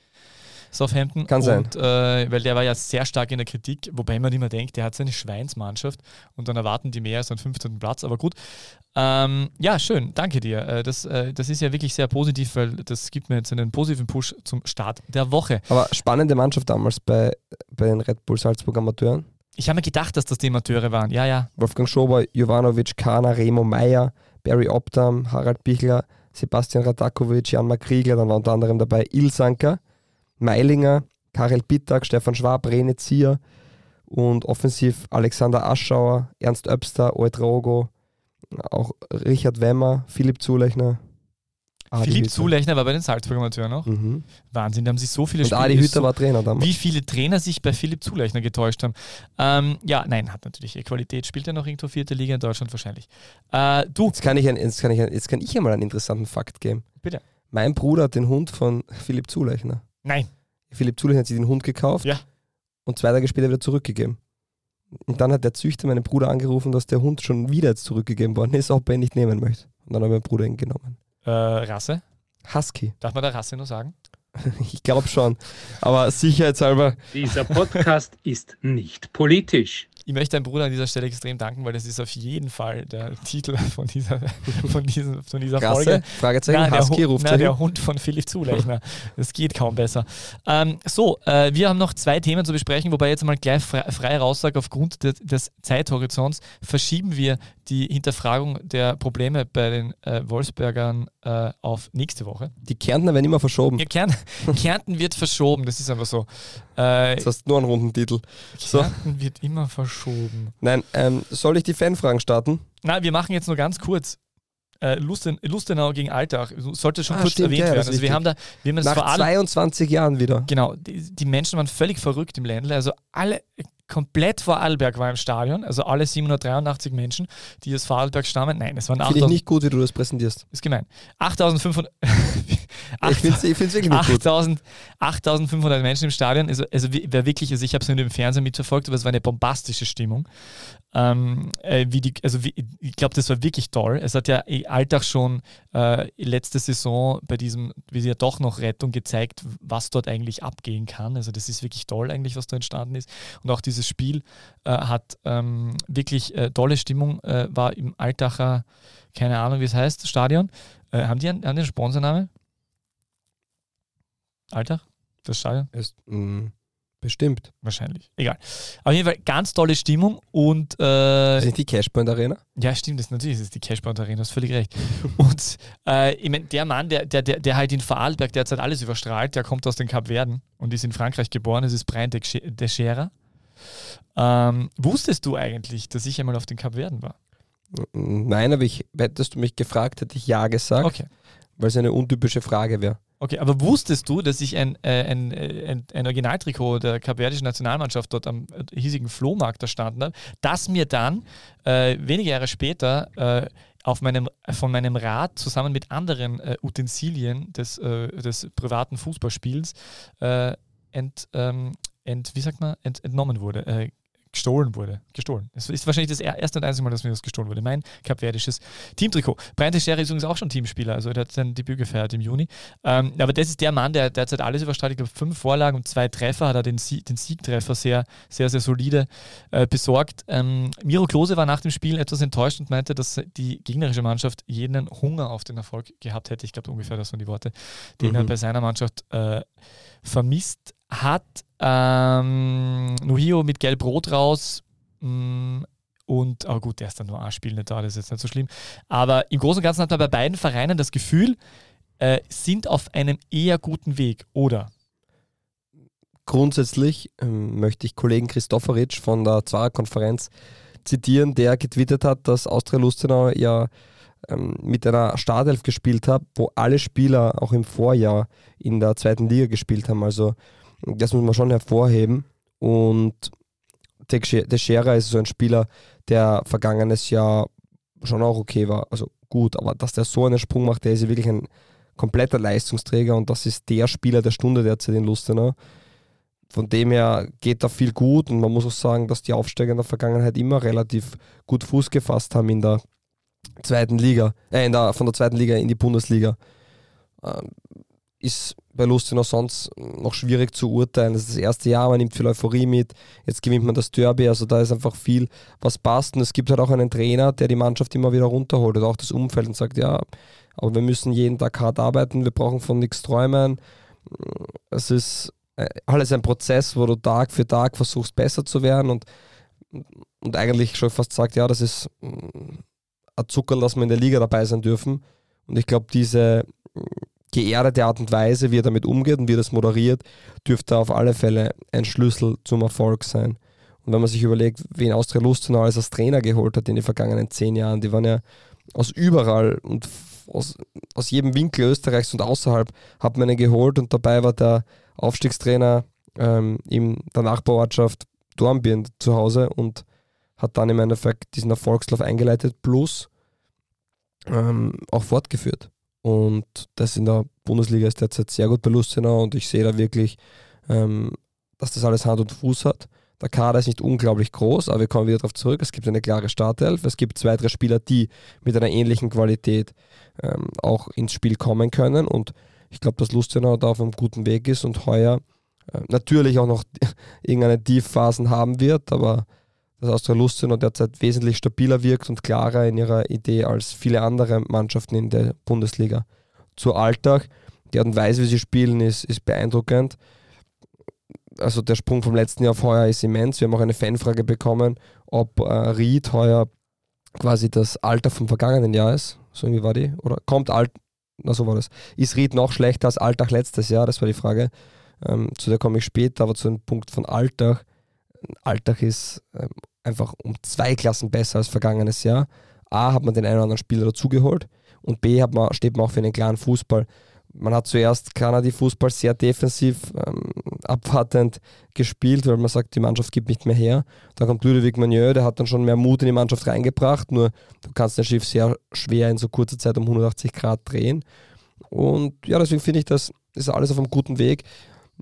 Southampton. Kann sein. Und, äh, weil der war ja sehr stark in der Kritik, wobei man immer denkt, der hat seine Schweinsmannschaft und dann erwarten die mehr als einen 15. Platz, aber gut. Ähm, ja, schön, danke dir. Äh, das, äh, das ist ja wirklich sehr positiv, weil das gibt mir jetzt einen positiven Push zum Start der Woche. Aber spannende Mannschaft damals bei, bei den Red Bull Salzburg Amateuren. Ich habe mir gedacht, dass das die Amateure waren. Ja, ja. Wolfgang Schober, Jovanovic, Kana, Remo Meyer, Barry Opdam, Harald Bichler, Sebastian Radakovic, Jan Kriegler, dann war unter anderem dabei Ilsanker, Meilinger, Karel Bittag, Stefan Schwab, Rene Zier und offensiv Alexander Aschauer, Ernst Öbster, Oed Rogo, auch Richard Wemmer, Philipp Zulechner. Adi Philipp Hütter. Zulechner war bei den Salzburger Amateuren noch. Mhm. Wahnsinn, da haben sich so viele Und Adi Hütter so, war Trainer damals. Wie viele Trainer sich bei Philipp Zulechner getäuscht haben. Ähm, ja, nein, hat natürlich eh Qualität. Spielt er noch irgendwo vierte Liga in Deutschland wahrscheinlich. Äh, du, Jetzt kann ich, ein, jetzt, kann ich ein, jetzt kann ich einmal einen interessanten Fakt geben. Bitte. Mein Bruder hat den Hund von Philipp Zulechner. nein. Philipp Zulechner hat sich den Hund gekauft Ja. und zwei Tage später wieder zurückgegeben. Und dann hat der Züchter meinen Bruder angerufen, dass der Hund schon wieder jetzt zurückgegeben worden ist, ob er ihn nicht nehmen möchte. Und dann hat mein Bruder ihn genommen. Äh, Rasse? Husky. Darf man da Rasse nur sagen? Ich glaube schon. Aber sicherheitshalber, Dieser Podcast ist nicht politisch. Ich möchte deinem Bruder an dieser Stelle extrem danken, weil das ist auf jeden Fall der Titel von dieser, von diesen, von dieser Rasse, Folge. Fragezeichen, Nein, der, Husky Hu- ruft nein, er der hin. Hund von Philipp Zulechner. Das geht kaum besser. Ähm, so, äh, wir haben noch zwei Themen zu besprechen, wobei ich jetzt mal gleich frei, frei raussage, aufgrund des, des Zeithorizonts verschieben wir die Hinterfragung der Probleme bei den äh, Wolfsbergern äh, auf nächste Woche. Die Kärntner werden immer verschoben. Ja, Kärn, Kärnten wird verschoben, das ist einfach so. Äh, Das heißt nur einen runden Titel. So. Kärnten wird immer verschoben. Nein, ähm, soll ich die Fanfragen starten? Na, wir machen jetzt nur ganz kurz. Äh, Lusten, Lustenau gegen Alltag. Sollte schon Ah, kurz stimmt, erwähnt ja, werden. Also wir haben da, wir haben Nach vor allem 22 Jahren wieder. Genau, die, die Menschen waren völlig verrückt im Ländle. Also alle, komplett vor Arlberg war im Stadion. Also alle 783 Menschen, die aus Vorarlberg stammen. Nein, es waren Finde ich 8000. nicht gut, wie du das präsentierst. Ist gemein. 8500. Ich finde es ich find's wirklich nicht gut. 8000 8500 Menschen im Stadion. Also, also wer wirklich, also ich habe es nur im Fernsehen mitverfolgt, aber es war eine bombastische Stimmung. Ähm, äh, wie die, also wie, ich glaube, das war wirklich toll. Es hat ja eh Alltag schon äh, letzte Saison bei diesem, wie sie ja doch noch Rettung gezeigt, was dort eigentlich abgehen kann. Also das ist wirklich toll eigentlich, was da entstanden ist. Und auch dieses Spiel äh, hat ähm, wirklich äh, tolle Stimmung, äh, war im Altacher, keine Ahnung, wie es heißt, Stadion. Äh, haben die einen, haben einen Sponsornamen? Alltag? Das Stadion? Ist, mh, bestimmt. Wahrscheinlich. Egal. Auf jeden Fall ganz tolle Stimmung und äh, Ist nicht die Cashpoint Arena? ja, stimmt, das natürlich ist es die Cashbound Arena, du hast völlig recht. und äh, ich mein, der Mann, der, der, der, der halt in Vorarlberg derzeit alles überstrahlt, der kommt aus den Kapverden und ist in Frankreich geboren, das ist Brian de de Scherer. Ähm, wusstest du eigentlich, dass ich einmal auf den Kapverden war? Nein, aber ich, hättest du mich gefragt, hätte ich ja gesagt, Okay. weil es eine untypische Frage wäre. Okay, aber wusstest du, dass ich ein, äh, ein, äh, ein, ein Originaltrikot der kapverdischen Nationalmannschaft dort am äh, hiesigen Flohmarkt erstanden habe, das mir dann äh, wenige Jahre später äh, auf meinem, von meinem Rad zusammen mit anderen Utensilien des, des privaten Fußballspiels ent, ähm, ent, wie sagt man, ent, entnommen wurde, gestohlen wurde. Gestohlen. Es ist wahrscheinlich das er- erste und einzige Mal, dass mir das gestohlen wurde. Mein kapverdisches Teamtrikot. Brian Teixeira ist übrigens auch schon Teamspieler, also der hat sein Debüt gefeiert im Juni. Ähm, aber das ist der Mann, der derzeit alles überstrahlt. Ich glaube, fünf Vorlagen und zwei Treffer hat er den, Sie den Siegtreffer sehr, sehr, sehr solide äh, besorgt. Ähm, Miro Klose war nach dem Spiel etwas enttäuscht und meinte, dass die gegnerische Mannschaft jeden Hunger auf den Erfolg gehabt hätte. Ich glaube, ungefähr das waren die Worte, den er Mhm. bei seiner Mannschaft äh, vermisst hat. Ähm, Nuhio mit Gelb-Rot raus. Mm, Und, aber gut, der ist dann nur A-Spiel nicht da, das ist jetzt nicht so schlimm. Aber im Großen und Ganzen hat man bei beiden Vereinen das Gefühl, äh, sind auf einem eher guten Weg, oder? Grundsätzlich ähm, möchte ich Kollegen Christofferitsch von der Zwarer-Konferenz zitieren, der getwittert hat, dass Austria Lustenau ja ähm, mit einer Startelf gespielt hat, wo alle Spieler auch im Vorjahr in der zweiten Liga gespielt haben. Also das muss man schon hervorheben. Und Scherer ist so ein Spieler, der vergangenes Jahr schon auch okay war. Also gut, aber dass der so einen Sprung macht, der ist ja wirklich ein kompletter Leistungsträger und das ist der Spieler der Stunde derzeit in Lustenau. Von dem her geht da viel gut und man muss auch sagen, dass die Aufsteiger in der Vergangenheit immer relativ gut Fuß gefasst haben in der zweiten Liga, äh, der, von der zweiten Liga in die Bundesliga. Ähm, ist bei Lustenau sonst noch schwierig zu urteilen. Das ist das erste Jahr, man nimmt viel Euphorie mit, jetzt gewinnt man das Derby, also da ist einfach viel, was passt. Und es gibt halt auch einen Trainer, der die Mannschaft immer wieder runterholt oder auch das Umfeld und sagt, ja, aber wir müssen jeden Tag hart arbeiten, wir brauchen von nichts träumen. Es ist äh, alles ein Prozess, wo du Tag für Tag versuchst, besser zu werden und, und eigentlich schon fast sagt, ja, das ist mm, ein Zucker, dass wir in der Liga dabei sein dürfen. Und ich glaube, diese geerdete Art und Weise, wie er damit umgeht und wie er das moderiert, dürfte auf alle Fälle ein Schlüssel zum Erfolg sein. Und wenn man sich überlegt, wen Austria Lustenau als Trainer geholt hat in den vergangenen zehn Jahren, die waren ja aus überall und aus, aus jedem Winkel Österreichs und außerhalb hat man ihn geholt und dabei war der Aufstiegstrainer ähm, in der Nachbarortschaft Dornbirn zu Hause und hat dann im Endeffekt diesen Erfolgslauf eingeleitet plus ähm, auch fortgeführt. Und das in der Bundesliga ist derzeit sehr gut bei Lustenau und ich sehe da wirklich, ähm, dass das alles Hand und Fuß hat. Der Kader ist nicht unglaublich groß, aber wir kommen wieder darauf zurück. Es gibt eine klare Startelf. Es gibt zwei, drei Spieler, die mit einer ähnlichen Qualität ähm, auch ins Spiel kommen können. Und ich glaube, dass Lustenau da auf einem guten Weg ist und heuer äh, natürlich auch noch irgendeine Tiefphasen haben wird, aber dass Austria Lustenau derzeit wesentlich stabiler wirkt und klarer in ihrer Idee als viele andere Mannschaften in der Bundesliga. Zu Alltag, die Art und Weise, wie sie spielen, ist, ist beeindruckend. Also der Sprung vom letzten Jahr auf heuer ist immens. Wir haben auch eine Fanfrage bekommen, ob äh, Ried heuer quasi das Alter vom vergangenen Jahr ist. So irgendwie war die. Oder kommt Alt, na so war das. Ist Ried noch schlechter als Alltag letztes Jahr? Das war die Frage. Ähm, zu der komme ich später, aber zu dem Punkt von Alltag. Alltag ist ähm, einfach um zwei Klassen besser als vergangenes Jahr. A, hat man den einen oder anderen Spieler dazugeholt und B, hat man, steht man auch für einen klaren Fußball. Man hat zuerst Kanadi-Fußball sehr defensiv, ähm, abwartend gespielt, weil man sagt, die Mannschaft gibt nicht mehr her. Dann kommt Ludovic Magnieu, der hat dann schon mehr Mut in die Mannschaft reingebracht, nur du kannst das Schiff sehr schwer in so kurzer Zeit um 180 Grad drehen. Und ja, deswegen finde ich, das ist alles auf einem guten Weg.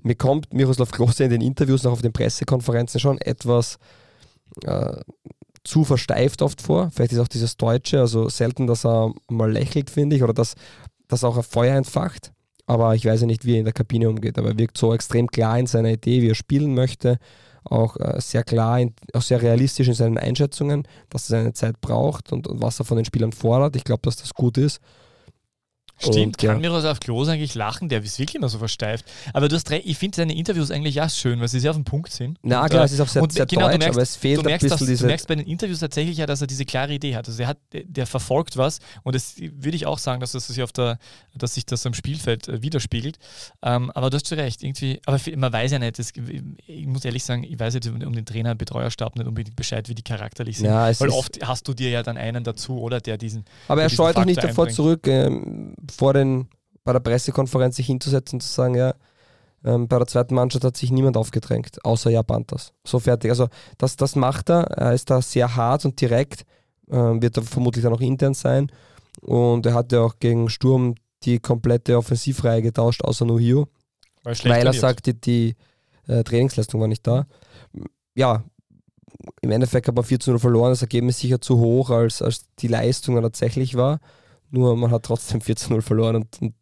Mir kommt Miroslav Klose in den Interviews, auch auf den Pressekonferenzen schon etwas äh, zu versteift oft vor. Vielleicht ist auch dieses Deutsche, also selten, dass er mal lächelt, finde ich, oder dass, dass auch ein Feuer entfacht. Aber ich weiß ja nicht, wie er in der Kabine umgeht. Aber er wirkt so extrem klar in seiner Idee, wie er spielen möchte. Auch äh, sehr klar, in, auch sehr realistisch in seinen Einschätzungen, dass er seine Zeit braucht und, und was er von den Spielern fordert. Ich glaube, dass das gut ist. Stimmt, kann ja. Miroslav Klose eigentlich lachen, der ist wirklich immer so versteift. Aber du hast recht, ich finde seine Interviews eigentlich auch schön, weil sie sehr auf den Punkt sind. Na klar, es ist auch sehr, sehr genau, deutsch, merkst, aber es fehlt du merkst, ein bisschen dass, diese... Du merkst bei den Interviews tatsächlich ja, dass er diese klare Idee hat. Also er hat, der verfolgt was und das würde ich auch sagen, dass, das sich, auf der, dass sich das am Spielfeld äh, widerspiegelt. Ähm, aber du hast schon recht, irgendwie, aber man weiß ja nicht, das, ich muss ehrlich sagen, ich weiß jetzt um den Trainer, Betreuerstab nicht unbedingt Bescheid, wie die charakterlich sind. Ja, weil oft hast du dir ja dann einen dazu, oder, der diesen Aber er scheut auch nicht davor einbringt. zurück, ähm, vor den bei der Pressekonferenz sich hinzusetzen und zu sagen, ja, ähm, bei der zweiten Mannschaft hat sich niemand aufgedrängt, außer ja Panthers. So fertig. Also das, das macht er. Er ist da sehr hart und direkt, ähm, wird er vermutlich dann auch intern sein. Und er hat ja auch gegen Sturm die komplette Offensivreihe getauscht, außer nur Hio, Weil, weil er sagte, die äh, Trainingsleistung war nicht da. Ja, im Endeffekt hat man 4 zu 0 verloren, das Ergebnis sicher zu hoch, als, als die Leistung dann tatsächlich war. Nur man hat trotzdem 4 zu 0 verloren und, und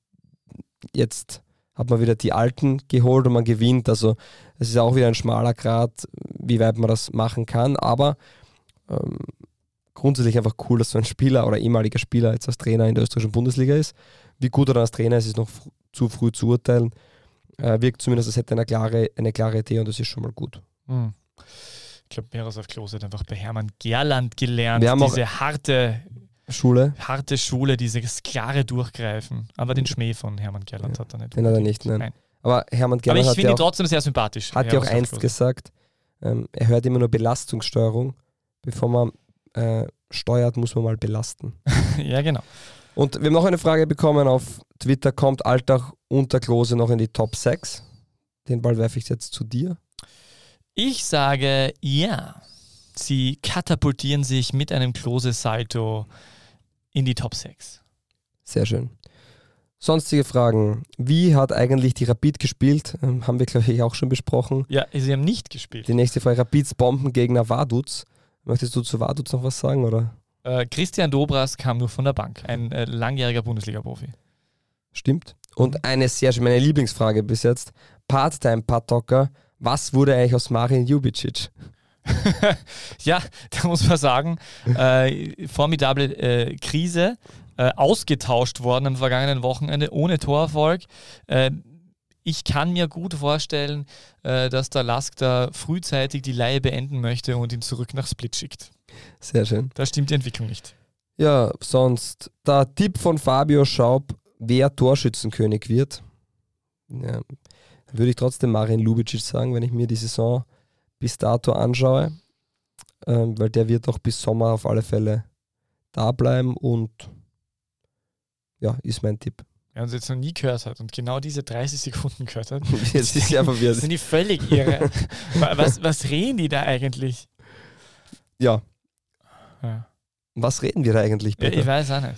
jetzt hat man wieder die Alten geholt und man gewinnt. Also es ist auch wieder ein schmaler Grad, wie weit man das machen kann. Aber ähm, grundsätzlich einfach cool, dass so ein Spieler oder ehemaliger Spieler jetzt als Trainer in der österreichischen Bundesliga ist. Wie gut er dann als Trainer ist, ist noch fr- zu früh zu urteilen. Äh, wirkt zumindest, als hätte er eine klare, eine klare Idee und das ist schon mal gut. Hm. Ich glaube, Miroslav Klose hat einfach bei Hermann Gerland gelernt, Wir haben auch- diese harte, Schule, harte Schule, dieses klare Durchgreifen. Aber den Schmäh von Hermann Gerland hat er nicht. den hat er nicht, nein. Nein. aber Hermann Aber Gerner ich finde ja ihn trotzdem sehr sympathisch. hat ja auch einst gesagt, ähm, er hört immer nur Belastungssteuerung. Bevor man äh, steuert, muss man mal belasten. ja, genau. Und wir haben noch eine Frage bekommen auf Twitter, kommt Alltag unter Klose noch in die Top 6? Den Ball werfe ich jetzt zu dir. Ich sage ja. Sie katapultieren sich mit einem Klose-Salto in die Top 6. Sehr schön. Sonstige Fragen. Wie hat eigentlich die Rapid gespielt? Ähm, haben wir, glaube ich, auch schon besprochen. Ja, sie haben nicht gespielt. Die nächste Frage, Rapids Bombengegner Vaduz. Möchtest du zu Vaduz noch was sagen, oder? Äh, Christian Dobras kam nur von der Bank, ein äh, langjähriger Bundesliga-Profi. Stimmt? Und eine sehr schöne, meine Lieblingsfrage bis jetzt. Part-Time-Paddocker, was wurde eigentlich aus Marin Jubicic? ja, da muss man sagen, äh, formidable äh, Krise, äh, ausgetauscht worden am vergangenen Wochenende ohne Torerfolg. Äh, ich kann mir gut vorstellen, äh, dass der Lask da frühzeitig die Leihe beenden möchte und ihn zurück nach Split schickt. Sehr schön. Da stimmt die Entwicklung nicht. Ja, sonst der Tipp von Fabio Schaub, wer Torschützenkönig wird. Ja, würde ich trotzdem Marin Lubicic sagen, wenn ich mir die Saison bis dato anschaue, ähm, weil der wird auch bis Sommer auf alle Fälle da bleiben und ja, ist mein Tipp. Wer uns jetzt noch nie gehört hat und genau diese 30 Sekunden gehört hat, Jetzt ist ja verwirrt. sind die völlig irre. was, was reden die da eigentlich? Ja, Ja. was reden wir da eigentlich? Ja, Peter? ich weiß auch nicht.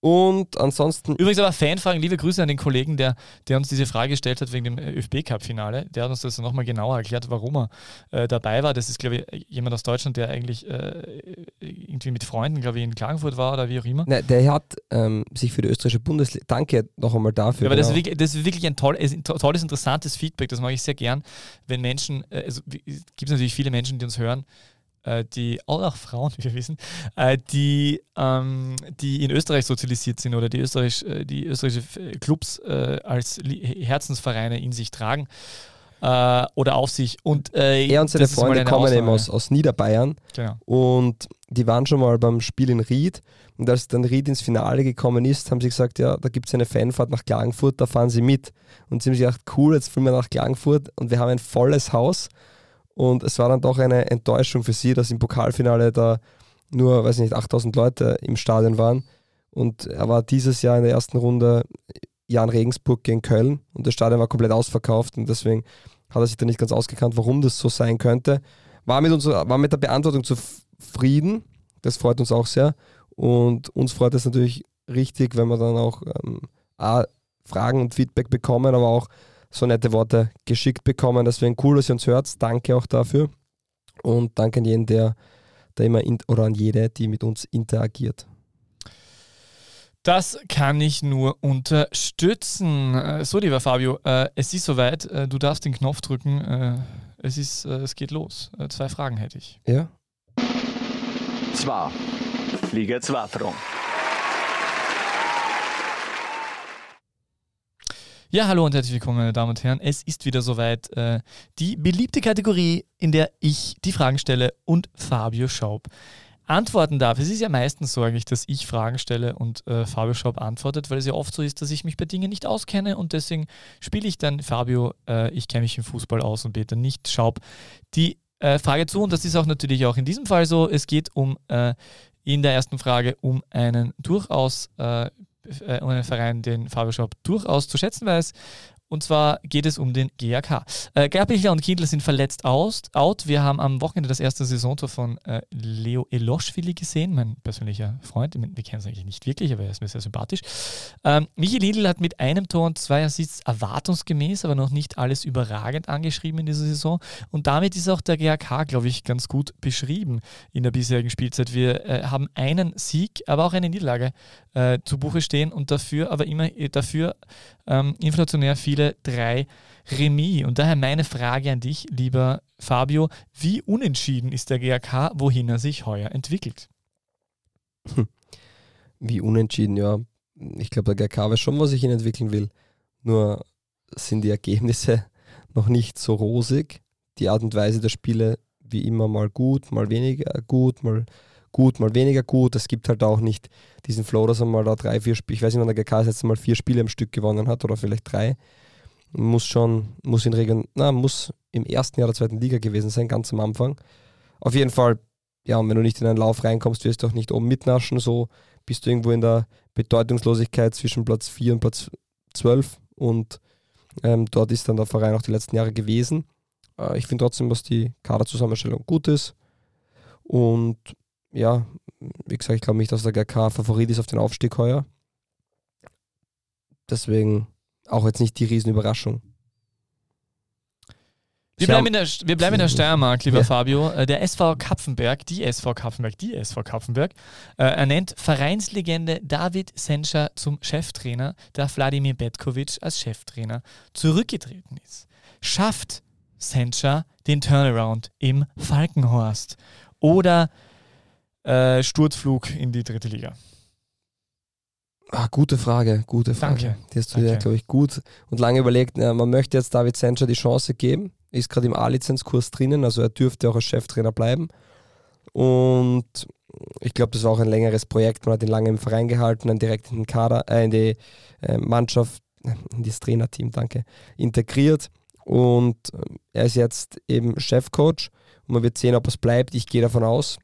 Und ansonsten, Übrigens aber Fanfragen, liebe Grüße an den Kollegen, der, der uns diese Frage gestellt hat wegen dem ÖFB-Cup-Finale. Der hat uns das nochmal genauer erklärt, warum er äh, dabei war. Das ist, glaube ich, jemand aus Deutschland, der eigentlich äh, irgendwie mit Freunden, glaube ich, in Klagenfurt war oder wie auch immer. ne, der hat ähm, sich für die österreichische Bundesliga, danke noch einmal dafür. Ja, aber das, ist genau. wirklich, das ist wirklich ein toll, tolles, interessantes Feedback. Das mag ich sehr gern, wenn Menschen, äh, also es gibt natürlich viele Menschen, die uns hören, die, auch Frauen, wie wir wissen, äh, die, ähm, die in Österreich sozialisiert sind oder die, Österreich, äh, die österreichische äh, Clubs äh, als Herzensvereine in sich tragen äh, oder auf sich. Und, äh, er und seine Freunde kommen eben Ausnahme. aus, aus Niederbayern Genau. und die waren schon mal beim Spiel in Ried und als dann Ried ins Finale gekommen ist, haben sie gesagt, ja, da gibt es eine Fanfahrt nach Klagenfurt, da fahren sie mit. Und sie haben sich gedacht, cool, jetzt fliegen wir nach Klagenfurt und wir haben ein volles Haus und es war dann doch eine Enttäuschung für sie, dass im Pokalfinale da nur, weiß ich nicht, 8000 Leute im Stadion waren und er war dieses Jahr in der ersten Runde Jan Regensburg gegen Köln und das Stadion war komplett ausverkauft und deswegen hat er sich da nicht ganz ausgekannt, warum das so sein könnte. War mit, unserer, war mit der Beantwortung zufrieden, das freut uns auch sehr und uns freut es natürlich richtig, wenn wir dann auch ähm, A, Fragen und Feedback bekommen, aber auch so nette Worte geschickt bekommen. Deswegen cool, dass ihr uns hört. Danke auch dafür. Und danke an jeden, der da immer in, oder an jede, die mit uns interagiert. Das kann ich nur unterstützen. Äh, So, lieber Fabio, äh, es ist soweit. Äh, Du darfst den Knopf drücken. Es, ist, es geht los. Zwei Fragen hätte ich. Ja? Zwei. Liga 2 Ja, hallo und herzlich willkommen, meine Damen und Herren. Es ist wieder soweit. Äh, die beliebte Kategorie, in der ich die Fragen stelle und Fabio Schaub antworten darf. Es ist ja meistens so eigentlich, dass ich Fragen stelle und äh, Fabio Schaub antwortet, weil es ja oft so ist, dass ich mich bei Dingen nicht auskenne und deswegen spiele ich dann Fabio, äh, ich kenne mich im Fußball aus und Peter nicht Schaub die äh, Frage zu und das ist auch natürlich auch in diesem Fall so. Es geht um äh, in der ersten Frage um einen durchaus äh, Verein, den Fabio Schaub durchaus zu schätzen weiß. Und zwar geht es um den GAK. Äh, Gerbichler und Kindler sind verletzt aus, out. Wir haben am Wochenende das erste Saisontor von äh, Leo Eloschwili gesehen, mein persönlicher Freund. Wir kennen es eigentlich nicht wirklich, aber er ist mir sehr sympathisch. Ähm, Michi Lindl hat mit einem Tor und zwei Assists erwartungsgemäß, aber noch nicht alles überragend angeschrieben in dieser Saison. Und damit ist auch der GAK, glaube ich, ganz gut beschrieben in der bisherigen Spielzeit. Wir äh, haben einen Sieg, aber auch eine Niederlage äh, zu Buche stehen und dafür, aber immer äh, dafür ähm, inflationär viele drei Remis. Und daher meine Frage an dich, lieber Fabio, wie unentschieden ist der GAK, wohin er sich heuer entwickelt? Wie unentschieden, ja. Ich glaube, der GK weiß schon, was ich ihn entwickeln will. Nur sind die Ergebnisse noch nicht so rosig. Die Art und Weise der Spiele wie immer mal gut, mal weniger gut, mal gut, mal weniger gut. Es gibt halt auch nicht diesen Flow, dass er mal da drei, vier Spiele, ich weiß nicht, wann der GK das letzte Mal vier Spiele im Stück gewonnen hat oder vielleicht drei. Muss schon, muss in Region, na, muss im ersten Jahr der zweiten Liga gewesen sein, ganz am Anfang. Auf jeden Fall, ja, und wenn du nicht in einen Lauf reinkommst, wirst du auch nicht oben mitnaschen, so bist du irgendwo in der Bedeutungslosigkeit zwischen Platz 4 und Platz 12 und ähm, dort ist dann der Verein auch die letzten Jahre gewesen. Äh, ich finde trotzdem, dass die Kaderzusammenstellung gut ist und ja, wie gesagt, ich glaube nicht, dass der GK Favorit ist auf den Aufstieg heuer. Deswegen auch jetzt nicht die Riesenüberraschung. Wir bleiben, in der, wir bleiben in der Steiermark, lieber Ja. Fabio. Äh, Der SV Kapfenberg, die SV Kapfenberg, die SV Kapfenberg, äh, ernennt Vereinslegende David Senscher zum Cheftrainer, da Wladimir Betkovic als Cheftrainer zurückgetreten ist. Schafft Senscher den Turnaround im Falkenhorst oder äh, Sturzflug in die dritte Liga? Ah, gute Frage, gute Frage. Danke. Die hast du dir, Danke. glaube ich, gut und lange überlegt. Ja, man möchte jetzt David Sancher die Chance geben. Ist gerade im A-Lizenzkurs drinnen, also er dürfte auch als Cheftrainer bleiben. Und ich glaube, das war auch ein längeres Projekt. Man hat ihn lange im Verein gehalten, dann direkt in den Kader, äh, in die äh, Mannschaft, in das Trainerteam, danke, integriert. Und äh, er ist jetzt eben Chefcoach und man wird sehen, ob es bleibt. Ich gehe davon aus.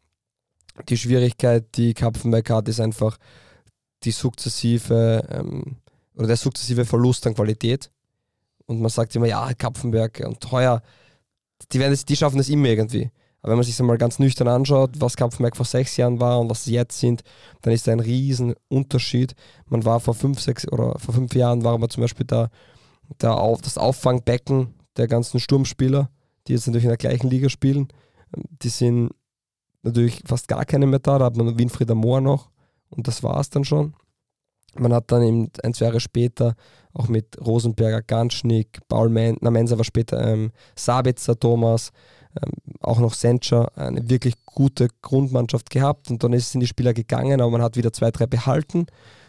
Die Schwierigkeit, die Kapfenberg hat, ist einfach die sukzessive ähm, oder der sukzessive Verlust an Qualität. Und man sagt immer, ja, Kapfenberg und heuer, die, werden das, die schaffen das immer irgendwie. Aber wenn man sich das mal ganz nüchtern anschaut, was Kapfenberg vor sechs Jahren war und was sie jetzt sind, dann ist da ein riesen Unterschied. Man war vor fünf, sechs oder vor fünf Jahren war man zum Beispiel da, da auf, das Auffangbecken der ganzen Sturmspieler, die jetzt natürlich in der gleichen Liga spielen. Die sind natürlich fast gar keine mehr da. Da hat man Winfried Amor noch und das war es dann schon. Man hat dann eben ein, zwei Jahre später auch mit Rosenberger, Ganschnick, Paul Men war später, ähm, Sabitzer, Thomas, ähm, auch noch Sencher, eine wirklich gute Grundmannschaft gehabt. Und dann ist, sind die Spieler gegangen, aber man hat wieder zwei, drei behalten.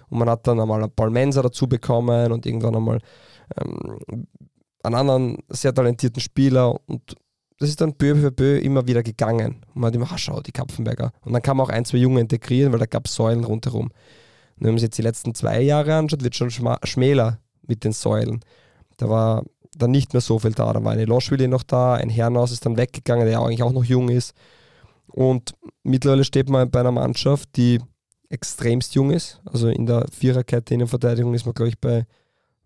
Und man hat dann einmal Paul Mensa dazu bekommen und irgendwann einmal ähm, einen anderen sehr talentierten Spieler. Und das ist dann peu für peu immer wieder gegangen. Und man hat immer, ah, schau, die Kapfenberger. Und dann kann man auch ein, zwei Junge integrieren, weil da gab es Säulen rundherum. Und wenn man sich jetzt die letzten zwei Jahre anschaut, wird schon schmäler mit den Säulen. Da war dann nicht mehr so viel da. Da war eine Loschwili noch da, ein Herrenhaus ist dann weggegangen, der eigentlich auch noch jung ist. Und mittlerweile steht man bei einer Mannschaft, die extremst jung ist. Also in der Viererkette Innenverteidigung ist man, glaube ich, bei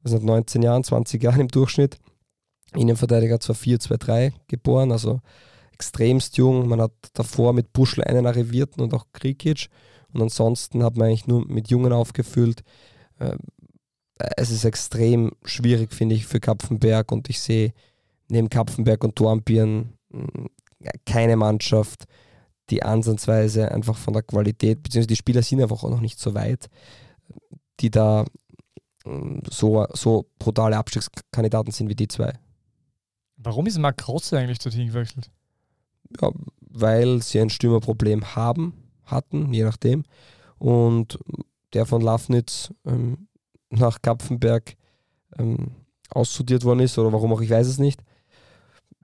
was nicht, 19 Jahren, 20 Jahren im Durchschnitt. Innenverteidiger zwar 4-2-3 geboren, also extremst jung. Man hat davor mit Buschel einen arrivierten und auch Krikic. Und ansonsten hat man eigentlich nur mit Jungen aufgefüllt. Äh, Es ist extrem schwierig, finde ich, für Kapfenberg. Und ich sehe neben Kapfenberg und Dornbirn mh, keine Mannschaft, die ansatzweise einfach von der Qualität, beziehungsweise die Spieler sind einfach auch noch nicht so weit, die da mh, so, so brutale Abstiegskandidaten sind wie die zwei. Warum ist Marc Grosse eigentlich dorthin gewechselt? Ja, weil sie ein Stürmerproblem haben, hatten, je nachdem. Und der von Lafnitz ähm, nach Kapfenberg ähm, ausstudiert worden ist oder warum auch, ich weiß es nicht.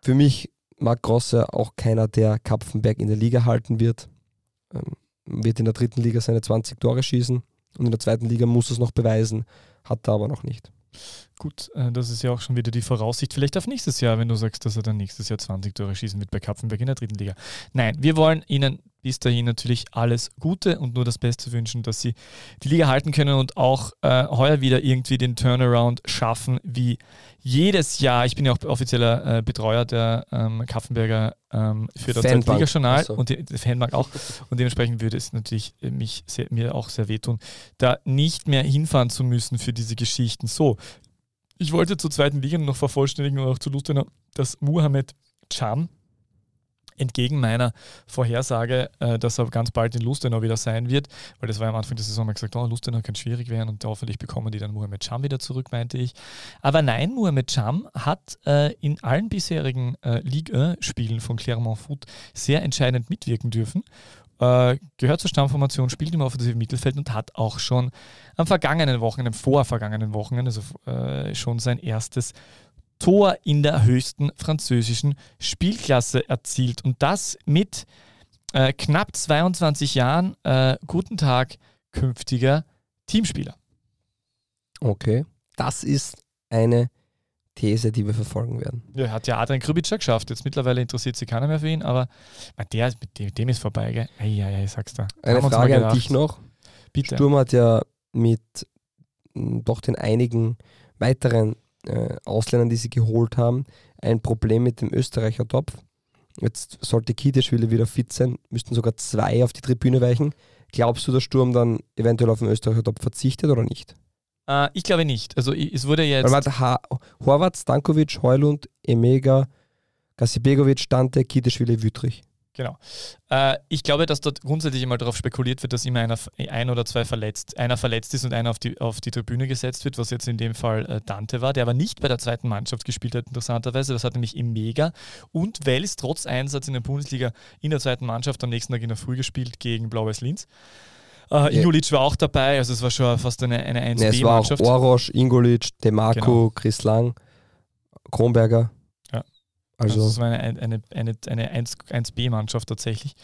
Für mich Marc Grosse auch keiner, der Kapfenberg in der Liga halten wird. Ähm, wird in der dritten Liga seine 20 Tore schießen und in der zweiten Liga muss es noch beweisen, hat er aber noch nicht. Gut, äh, das ist ja auch schon wieder die Voraussicht. Vielleicht auf nächstes Jahr, wenn du sagst, dass er dann nächstes Jahr 20 Tore schießen wird bei Kapfenberg in der dritten Liga. Nein, wir wollen Ihnen bis dahin natürlich alles Gute und nur das Beste wünschen, dass Sie die Liga halten können und auch äh, heuer wieder irgendwie den Turnaround schaffen, wie jedes Jahr. Ich bin ja auch offizieller äh, Betreuer der ähm, Kapfenberger ähm, für das. Liga-Journal so. und die, die Fanbank auch. Und dementsprechend würde es natürlich äh, mich sehr, mir auch sehr wehtun, da nicht mehr hinfahren zu müssen für diese Geschichten. So, ich wollte zur zweiten Liga noch vervollständigen und auch zu Lustenau, dass Muhammad Cham entgegen meiner Vorhersage, äh, dass er ganz bald in Lustenau wieder sein wird, weil das war ja am Anfang der Saison mal gesagt, oh, Lustenau kann schwierig werden und hoffentlich bekommen die dann Muhammad Cham wieder zurück, meinte ich. Aber nein, Muhammad Cham hat äh, in allen bisherigen äh, Liga-Spielen von Clermont Foot sehr entscheidend mitwirken dürfen. Äh, gehört zur Stammformation, spielt im offensiven Mittelfeld und hat auch schon am vergangenen Wochenende, am vorvergangenen Wochenende, also äh, schon sein erstes Tor in der höchsten französischen Spielklasse erzielt. Und das mit äh, knapp 22 Jahren. Äh, guten Tag, künftiger Teamspieler. Okay. Das ist eine These, die wir verfolgen werden. Ja, hat ja Adrian Krubitschek geschafft. Jetzt mittlerweile interessiert sich keiner mehr für ihn, aber der, mit dem, ist vorbei, gell? Eieiei, ich sag's da. Eine Frage an dich noch. Bitte. Sturm hat ja mit m, doch den einigen weiteren äh, Ausländern, die sie geholt haben, ein Problem mit dem Österreicher Topf. Jetzt sollte Kiedeschwili wieder fit sein, müssten sogar zwei auf die Tribüne weichen. Glaubst du, dass Sturm dann eventuell auf den Österreicher Topf verzichtet oder nicht? Äh, ich glaube nicht. Also es wurde jetzt. warte, ha Horvath, Stankovic, Heulund, Emega, Gasibegovic, Dante, Kiteschwili, Wüttrich. Genau. Äh, ich glaube, dass dort grundsätzlich immer darauf spekuliert wird, dass immer einer, ein oder zwei verletzt, einer verletzt ist und einer auf die, auf die Tribüne gesetzt wird, was jetzt in dem Fall äh, Dante war, der aber nicht bei der zweiten Mannschaft gespielt hat, interessanterweise. Das hat nämlich im Mega und Wels trotz Einsatz in der Bundesliga in der zweiten Mannschaft am nächsten Tag in der Früh gespielt gegen Blau-Weiß Linz. Äh, Ingolic war auch dabei, also es war schon fast eine, eine 1B-Mannschaft. Ja, es war auch Orosch, Ingolic, Demarco, genau. Chris Lang, Kronberger. Also, also das war eine, eine, eine, eine 1, 1B-Mannschaft tatsächlich.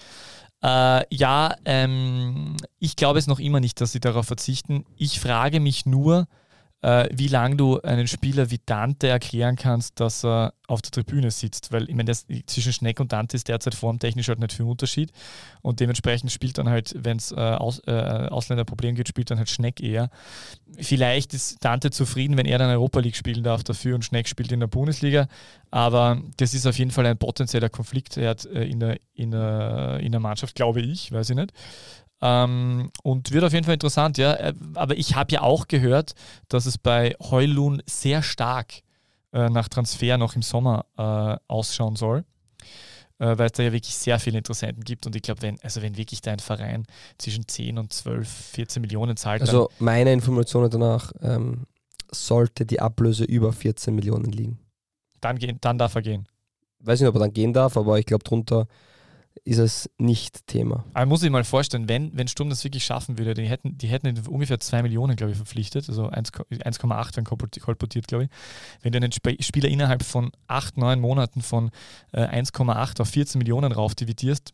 Äh, ja, ähm, ich glaube es noch immer nicht, dass sie darauf verzichten. Ich frage mich nur, äh, wie lange du einen Spieler wie Dante erklären kannst, dass er auf der Tribüne sitzt. Weil ich meine, zwischen Schneck und Dante ist derzeit formtechnisch halt nicht viel Unterschied. Und dementsprechend spielt dann halt, wenn es äh, Aus, äh, Ausländerproblem geht, spielt dann halt Schneck eher. Vielleicht ist Dante zufrieden, wenn er dann Europa League spielen darf dafür und Schneck spielt in der Bundesliga. Aber das ist auf jeden Fall ein potenzieller Konflikt äh, in, der, in, der, in der Mannschaft, glaube ich, weiß ich nicht. Ähm, und wird auf jeden Fall interessant, ja. Äh, aber ich habe ja auch gehört, dass es bei Heulun sehr stark äh, nach Transfer noch im Sommer äh, ausschauen soll. Äh, weil es da ja wirklich sehr viele Interessenten gibt. Und ich glaube, wenn, also wenn wirklich dein Verein zwischen 10 und 12, 14 Millionen zahlt. Also meine Informationen danach ähm, sollte die Ablöse über 14 Millionen liegen. Dann, gehen, dann darf er gehen. Weiß nicht, ob er dann gehen darf, aber ich glaube, drunter ist es nicht Thema. Aber muss ich mal vorstellen, wenn, wenn Sturm das wirklich schaffen würde, die hätten, die hätten ungefähr 2 Millionen, glaube ich, verpflichtet, also 1,8 werden kolportiert, glaube ich. Wenn du einen Spieler innerhalb von 8, 9 Monaten von äh, 1,8 auf 14 Millionen rauf dividierst,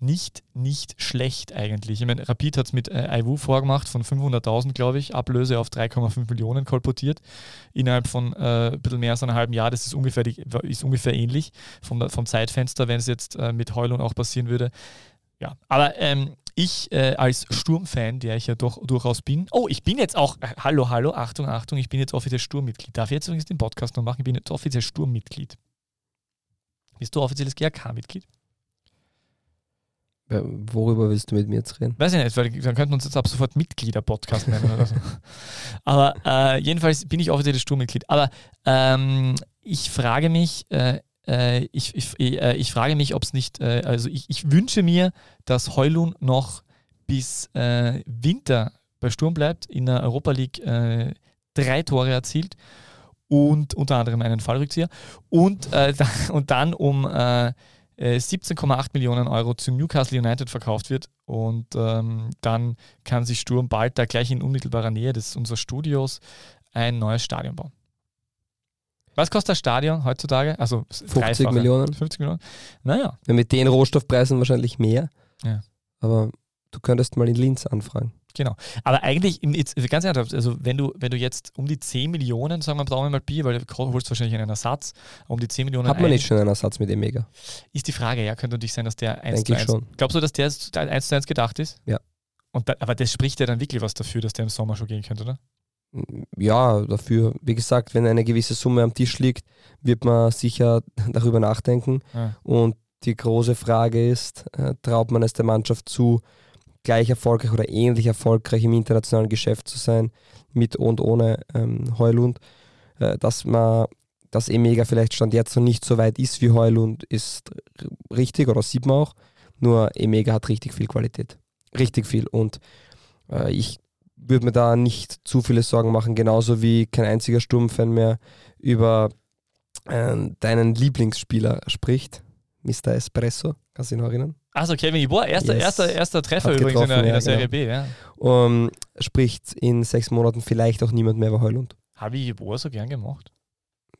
nicht, nicht schlecht eigentlich. Ich meine, Rapid hat es mit äh, Iwu vorgemacht von 500.000, glaube ich, Ablöse auf 3,5 Millionen kolportiert. Innerhalb von äh, ein bisschen mehr als einem halben Jahr, das ist ungefähr, die, ist ungefähr ähnlich vom, vom Zeitfenster, wenn es jetzt äh, mit Heulung auch passieren würde. Ja, aber ähm, ich äh, als Sturmfan, der ich ja doch durchaus bin, oh, ich bin jetzt auch, äh, hallo, hallo, Achtung, Achtung, ich bin jetzt offiziell Sturmmitglied. Darf ich jetzt übrigens den Podcast noch machen? Ich bin jetzt offiziell Sturmmitglied. Bist du offizielles GRK-Mitglied? Worüber willst du mit mir jetzt reden? Weiß ich nicht, weil dann könnten wir uns jetzt ab sofort Mitglieder-Podcast nennen oder so. Aber äh, jedenfalls bin ich offizielles Sturmmitglied. Aber ähm, ich frage mich, äh, äh ich, ich, äh, ich, frage mich, ob es nicht, äh, also ich, ich, wünsche mir, dass Heulun noch bis äh, Winter bei Sturm bleibt, in der Europa League drei Tore erzielt und unter anderem einen Fallrückzieher und, und dann um 17,8 äh, Millionen Euro zu Newcastle United verkauft wird. Und ähm, dann kann sich Sturm bald da gleich in unmittelbarer Nähe des unseres Studios ein neues Stadion bauen. Was kostet das Stadion heutzutage? Also 50 Millionen. 50 Millionen. Naja. Ja, mit den Rohstoffpreisen wahrscheinlich mehr. Ja. Aber du könntest mal in Linz anfragen. Genau. Aber eigentlich, jetzt, ganz ernsthaft, also wenn du, wenn du jetzt um die 10 Millionen, sagen wir, brauchen wir mal Bier, weil du holst wahrscheinlich einen Ersatz, um die 10 Millionen. Hat man ein, nicht schon einen Ersatz mit Emega? Ist die Frage, ja, könnte natürlich sein, dass der 1 zu 1. Schon. Glaubst du, dass der 1 zu 1 gedacht ist? Ja. Und da, aber das spricht ja dann wirklich was dafür, dass der im Sommer schon gehen könnte, oder? Ja, dafür, wie gesagt, wenn eine gewisse Summe am Tisch liegt, wird man sicher darüber nachdenken. Ja. Und die große Frage ist, äh, traut man es der Mannschaft zu, gleich erfolgreich oder ähnlich erfolgreich im internationalen Geschäft zu sein, mit und ohne ähm, Heulund. Äh, dass man dass Emega vielleicht Stand jetzt noch nicht so weit ist wie Heulund, ist richtig oder sieht man auch. Nur Emega hat richtig viel Qualität. Richtig viel. Und äh, ich würde mir da nicht zu viele Sorgen machen, genauso wie kein einziger Sturmfan mehr über äh, deinen Lieblingsspieler spricht, Mr. Espresso. Kannst du dich noch erinnern? Achso, Kevin Iboa, erster, yes. erster, erster Treffer übrigens in der, in der Serie genau. B. Ja. Um, spricht in sechs Monaten vielleicht auch niemand mehr über Heulund. Habe ich Iboa so gern gemacht?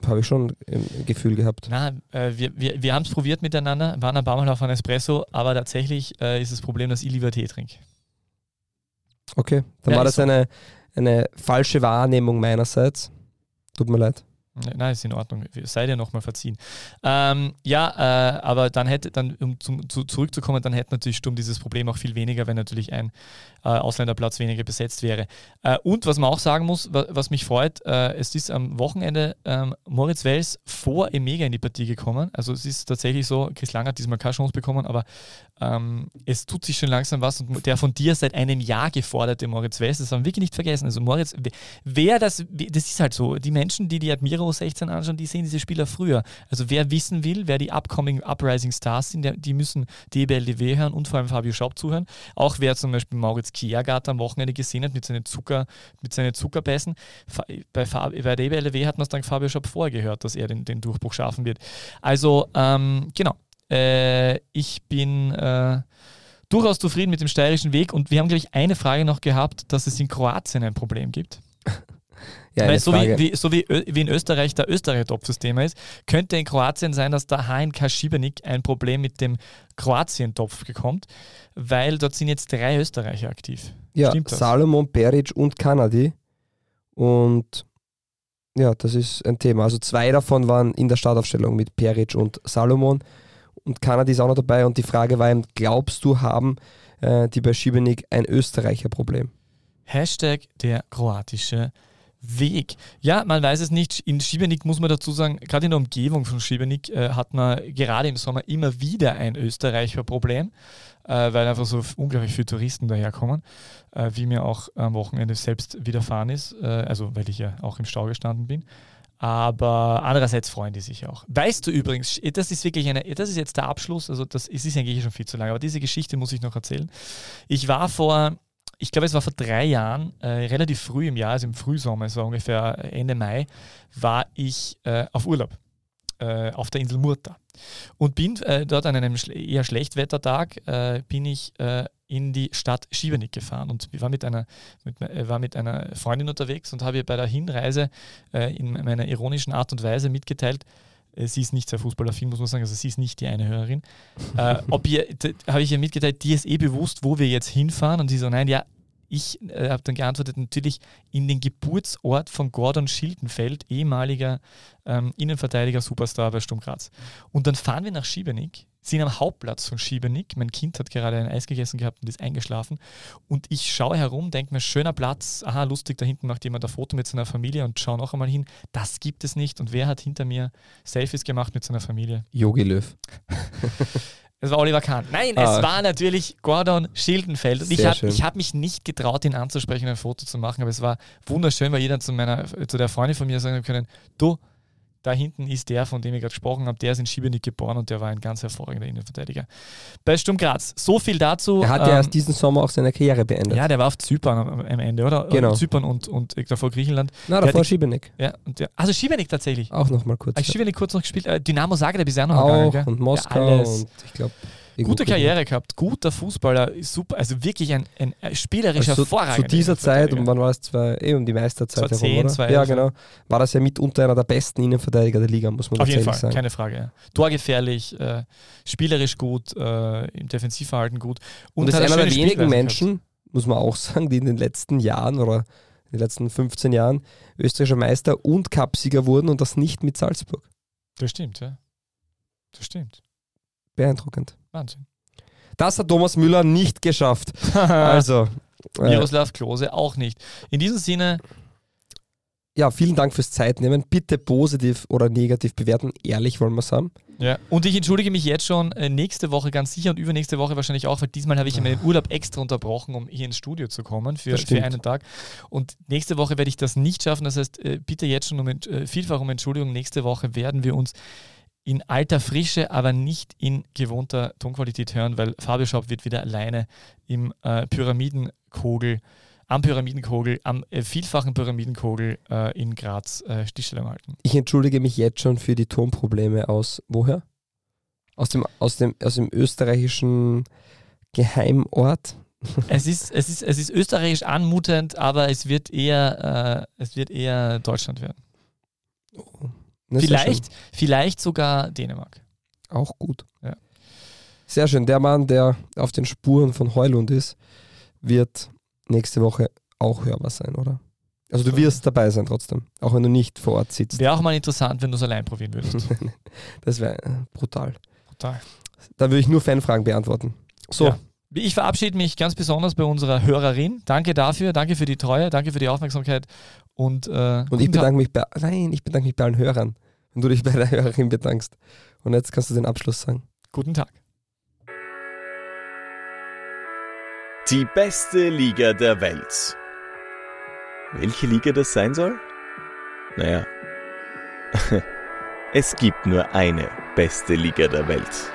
Habe ich schon im Gefühl gehabt. Na, äh, wir, wir, wir haben es probiert miteinander, waren ein paar Mal auf ein Espresso, aber tatsächlich äh, ist das Problem, dass ich lieber Tee trinke. Okay, dann ja, war das so. eine, eine falsche Wahrnehmung meinerseits. Tut mir leid. Nein, ist in Ordnung. Sei dir nochmal verziehen. Ähm, ja, äh, aber dann hätte, dann, um zum, zu, zurückzukommen, dann hätte natürlich Sturm dieses Problem auch viel weniger, wenn natürlich ein äh, Ausländerplatz weniger besetzt wäre. Äh, und was man auch sagen muss, was, was mich freut, äh, es ist am Wochenende ähm, Moritz Wels vor Emega in die Partie gekommen. Also es ist tatsächlich so, Chris Lang hat diesmal keine Chance bekommen, aber ähm, es tut sich schon langsam was und der von dir seit einem Jahr geforderte Moritz Wels, das haben wir wirklich nicht vergessen. Also Moritz, wer das, das ist halt so, die Menschen, die die Admiro U16 anschauen, die sehen diese Spieler früher. Also wer wissen will, wer die upcoming Uprising Stars sind, die müssen DBLDW hören und vor allem Fabio Schaub zuhören. Auch wer zum Beispiel Mauritz Kiergarten am Wochenende gesehen hat mit seinen, Zucker, mit seinen Zuckerbeißen. Bei, bei DBLDW hat man es dann Fabio Schaub vorher gehört, dass er den, den Durchbruch schaffen wird. Also ähm, genau, äh, ich bin... Äh, durchaus zufrieden mit dem steirischen Weg und wir haben, glaube ich, eine Frage noch gehabt, dass es in Kroatien ein Problem gibt. Ja, Weil so wie, wie, so wie, wie in Österreich der Österreich-Topfsystem ist, könnte in Kroatien sein, dass der HNK Schibenik ein Problem mit dem Kroatien-Topf bekommt, weil dort sind jetzt drei Österreicher aktiv. Ja, Salomon, Peric und Kanadi. Und ja, das ist ein Thema. Also zwei davon waren in der Startaufstellung mit Peric und Salomon und Kanadi ist auch noch dabei. Und die Frage war ihm, glaubst du, haben äh, die bei Schibenik ein Österreicher Problem? Hashtag der kroatische Weg. Ja, man weiß es nicht. In Schibenik muss man dazu sagen, gerade in der Umgebung von Schibenik äh, hat man gerade im Sommer immer wieder ein Österreicher Problem, äh, weil einfach so unglaublich viele Touristen daherkommen, äh, wie mir auch am Wochenende selbst widerfahren ist, äh, also weil ich ja auch im Stau gestanden bin. Aber andererseits freuen die sich auch. Weißt du übrigens, das ist wirklich eine, das ist jetzt der Abschluss, also das es ist eigentlich schon viel zu lang, aber diese Geschichte muss ich noch erzählen. Ich war vor, ich glaube, es war vor drei Jahren, äh, relativ früh im Jahr, also im Frühsommer, es war ungefähr Ende Mai, war ich äh, auf Urlaub äh, auf der Insel Murta. Und bin äh, dort an einem eher Schlechtwettertag, äh, bin ich äh, in die Stadt Schibenik gefahren und war mit einer, mit, äh, war mit einer Freundin unterwegs und habe ihr bei der Hinreise äh, in meiner ironischen Art und Weise mitgeteilt, äh, sie ist nicht sehr fußballaffin, muss man sagen, also sie ist nicht die eine Hörerin. äh, ob ihr, habe ich ihr mitgeteilt, dir ist eh bewusst, wo wir jetzt hinfahren und sie so, nein, ja, ich äh, habe dann geantwortet, natürlich in den Geburtsort von Gordon Schildenfeld, ehemaliger ähm, Innenverteidiger Superstar bei Sturm Graz. Und dann fahren wir nach Schiebenig, sind am Hauptplatz von Schiebenig. Mein Kind hat gerade ein Eis gegessen gehabt und ist eingeschlafen. Und ich schaue herum, denke mir, schöner Platz, aha, lustig, da hinten macht jemand ein Foto mit seiner Familie und schaue noch einmal hin. Das gibt es nicht. Und wer hat hinter mir Selfies gemacht mit seiner Familie? Yogi Löw. Es war Oliver Kahn. Nein, ah. es war natürlich Gordon Schildenfeld. Und ich habe hab mich nicht getraut, ihn anzusprechen und ein Foto zu machen, aber es war wunderschön, weil jeder zu, meiner, zu der Freundin von mir sagen können, du, da hinten ist der, von dem ich gerade gesprochen habe, der ist in Schiebenig geboren und der war ein ganz hervorragender Innenverteidiger. Bei Sturm Graz, so viel dazu. Er hat ja ähm, erst diesen Sommer auch seine Karriere beendet. Ja, der war auf Zypern am, Ende, oder? Genau. Zypern und, und davor Griechenland. Na, davor Schiebenig. Ja, und der, also Schiebenig tatsächlich. Auch nochmal kurz. Habe Schiebenig kurz noch gespielt. Äh, Dynamo Zagreb ist ja noch auch gegangen, und Moskau ja, und ich glaube Gute Karriere gehabt, guter Fußballer, super, also wirklich ein, ein spielerischer also Zu dieser Zeit, und wann war es? Zwei, eh um die Meisterzeit 2010, herum, oder? Ja, genau. War das ja mitunter einer der besten Innenverteidiger der Liga, muss man Auf jeden Fall, sagen. keine Frage. Ja. Torgefährlich, äh, spielerisch gut, äh, im Defensivverhalten gut. Und, und ist einer der wenigen Menschen, gehabt. muss man auch sagen, die in den letzten Jahren oder in den letzten 15 Jahren österreichischer Meister und Cupsieger wurden und das nicht mit Salzburg. Das stimmt, ja. Das stimmt. Beeindruckend. Wahnsinn. Das hat Thomas Müller nicht geschafft. also. Äh, Miroslav Klose auch nicht. In diesem Sinne. Ja, vielen Dank fürs Zeitnehmen. Bitte positiv oder negativ bewerten. Ehrlich wollen wir es haben. Ja, und ich entschuldige mich jetzt schon äh, nächste Woche ganz sicher und übernächste Woche wahrscheinlich auch, weil diesmal habe ich meinen Urlaub extra unterbrochen, um hier ins Studio zu kommen für, für einen Tag. Und nächste Woche werde ich das nicht schaffen. Das heißt, äh, bitte jetzt schon um, vielfach um Entschuldigung. Nächste Woche werden wir uns in alter Frische, aber nicht in gewohnter Tonqualität hören, weil Fabio Schaub wird wieder alleine im äh, Pyramidenkogel, am Pyramidenkogel, am äh, vielfachen Pyramidenkogel äh, in Graz äh, Stillstellung halten. Ich entschuldige mich jetzt schon für die Tonprobleme aus woher? Aus dem, aus dem, aus dem österreichischen Geheimort? es, ist, es, ist, es ist österreichisch anmutend, aber es wird eher, äh, es wird eher Deutschland werden. Oh. Vielleicht, vielleicht sogar Dänemark. Auch gut. Ja. Sehr schön. Der Mann, der auf den Spuren von Heulund ist, wird nächste Woche auch hörbar sein, oder? Also du wirst dabei sein trotzdem, auch wenn du nicht vor Ort sitzt. Wäre auch mal interessant, wenn du es allein probieren würdest. das wäre äh, brutal. Brutal. Da würde ich nur Fanfragen beantworten. So. Ja. Ich verabschiede mich ganz besonders bei unserer Hörerin. Danke dafür, danke für die Treue, danke für die Aufmerksamkeit und, äh, und ich bedanke mich bei, nein, ich bedanke mich bei allen Hörern, wenn du dich bei der Hörerin bedankst. Und jetzt kannst du den Abschluss sagen. Guten Tag. Die beste Liga der Welt. Welche Liga das sein soll? Naja, Es gibt nur eine beste Liga der Welt.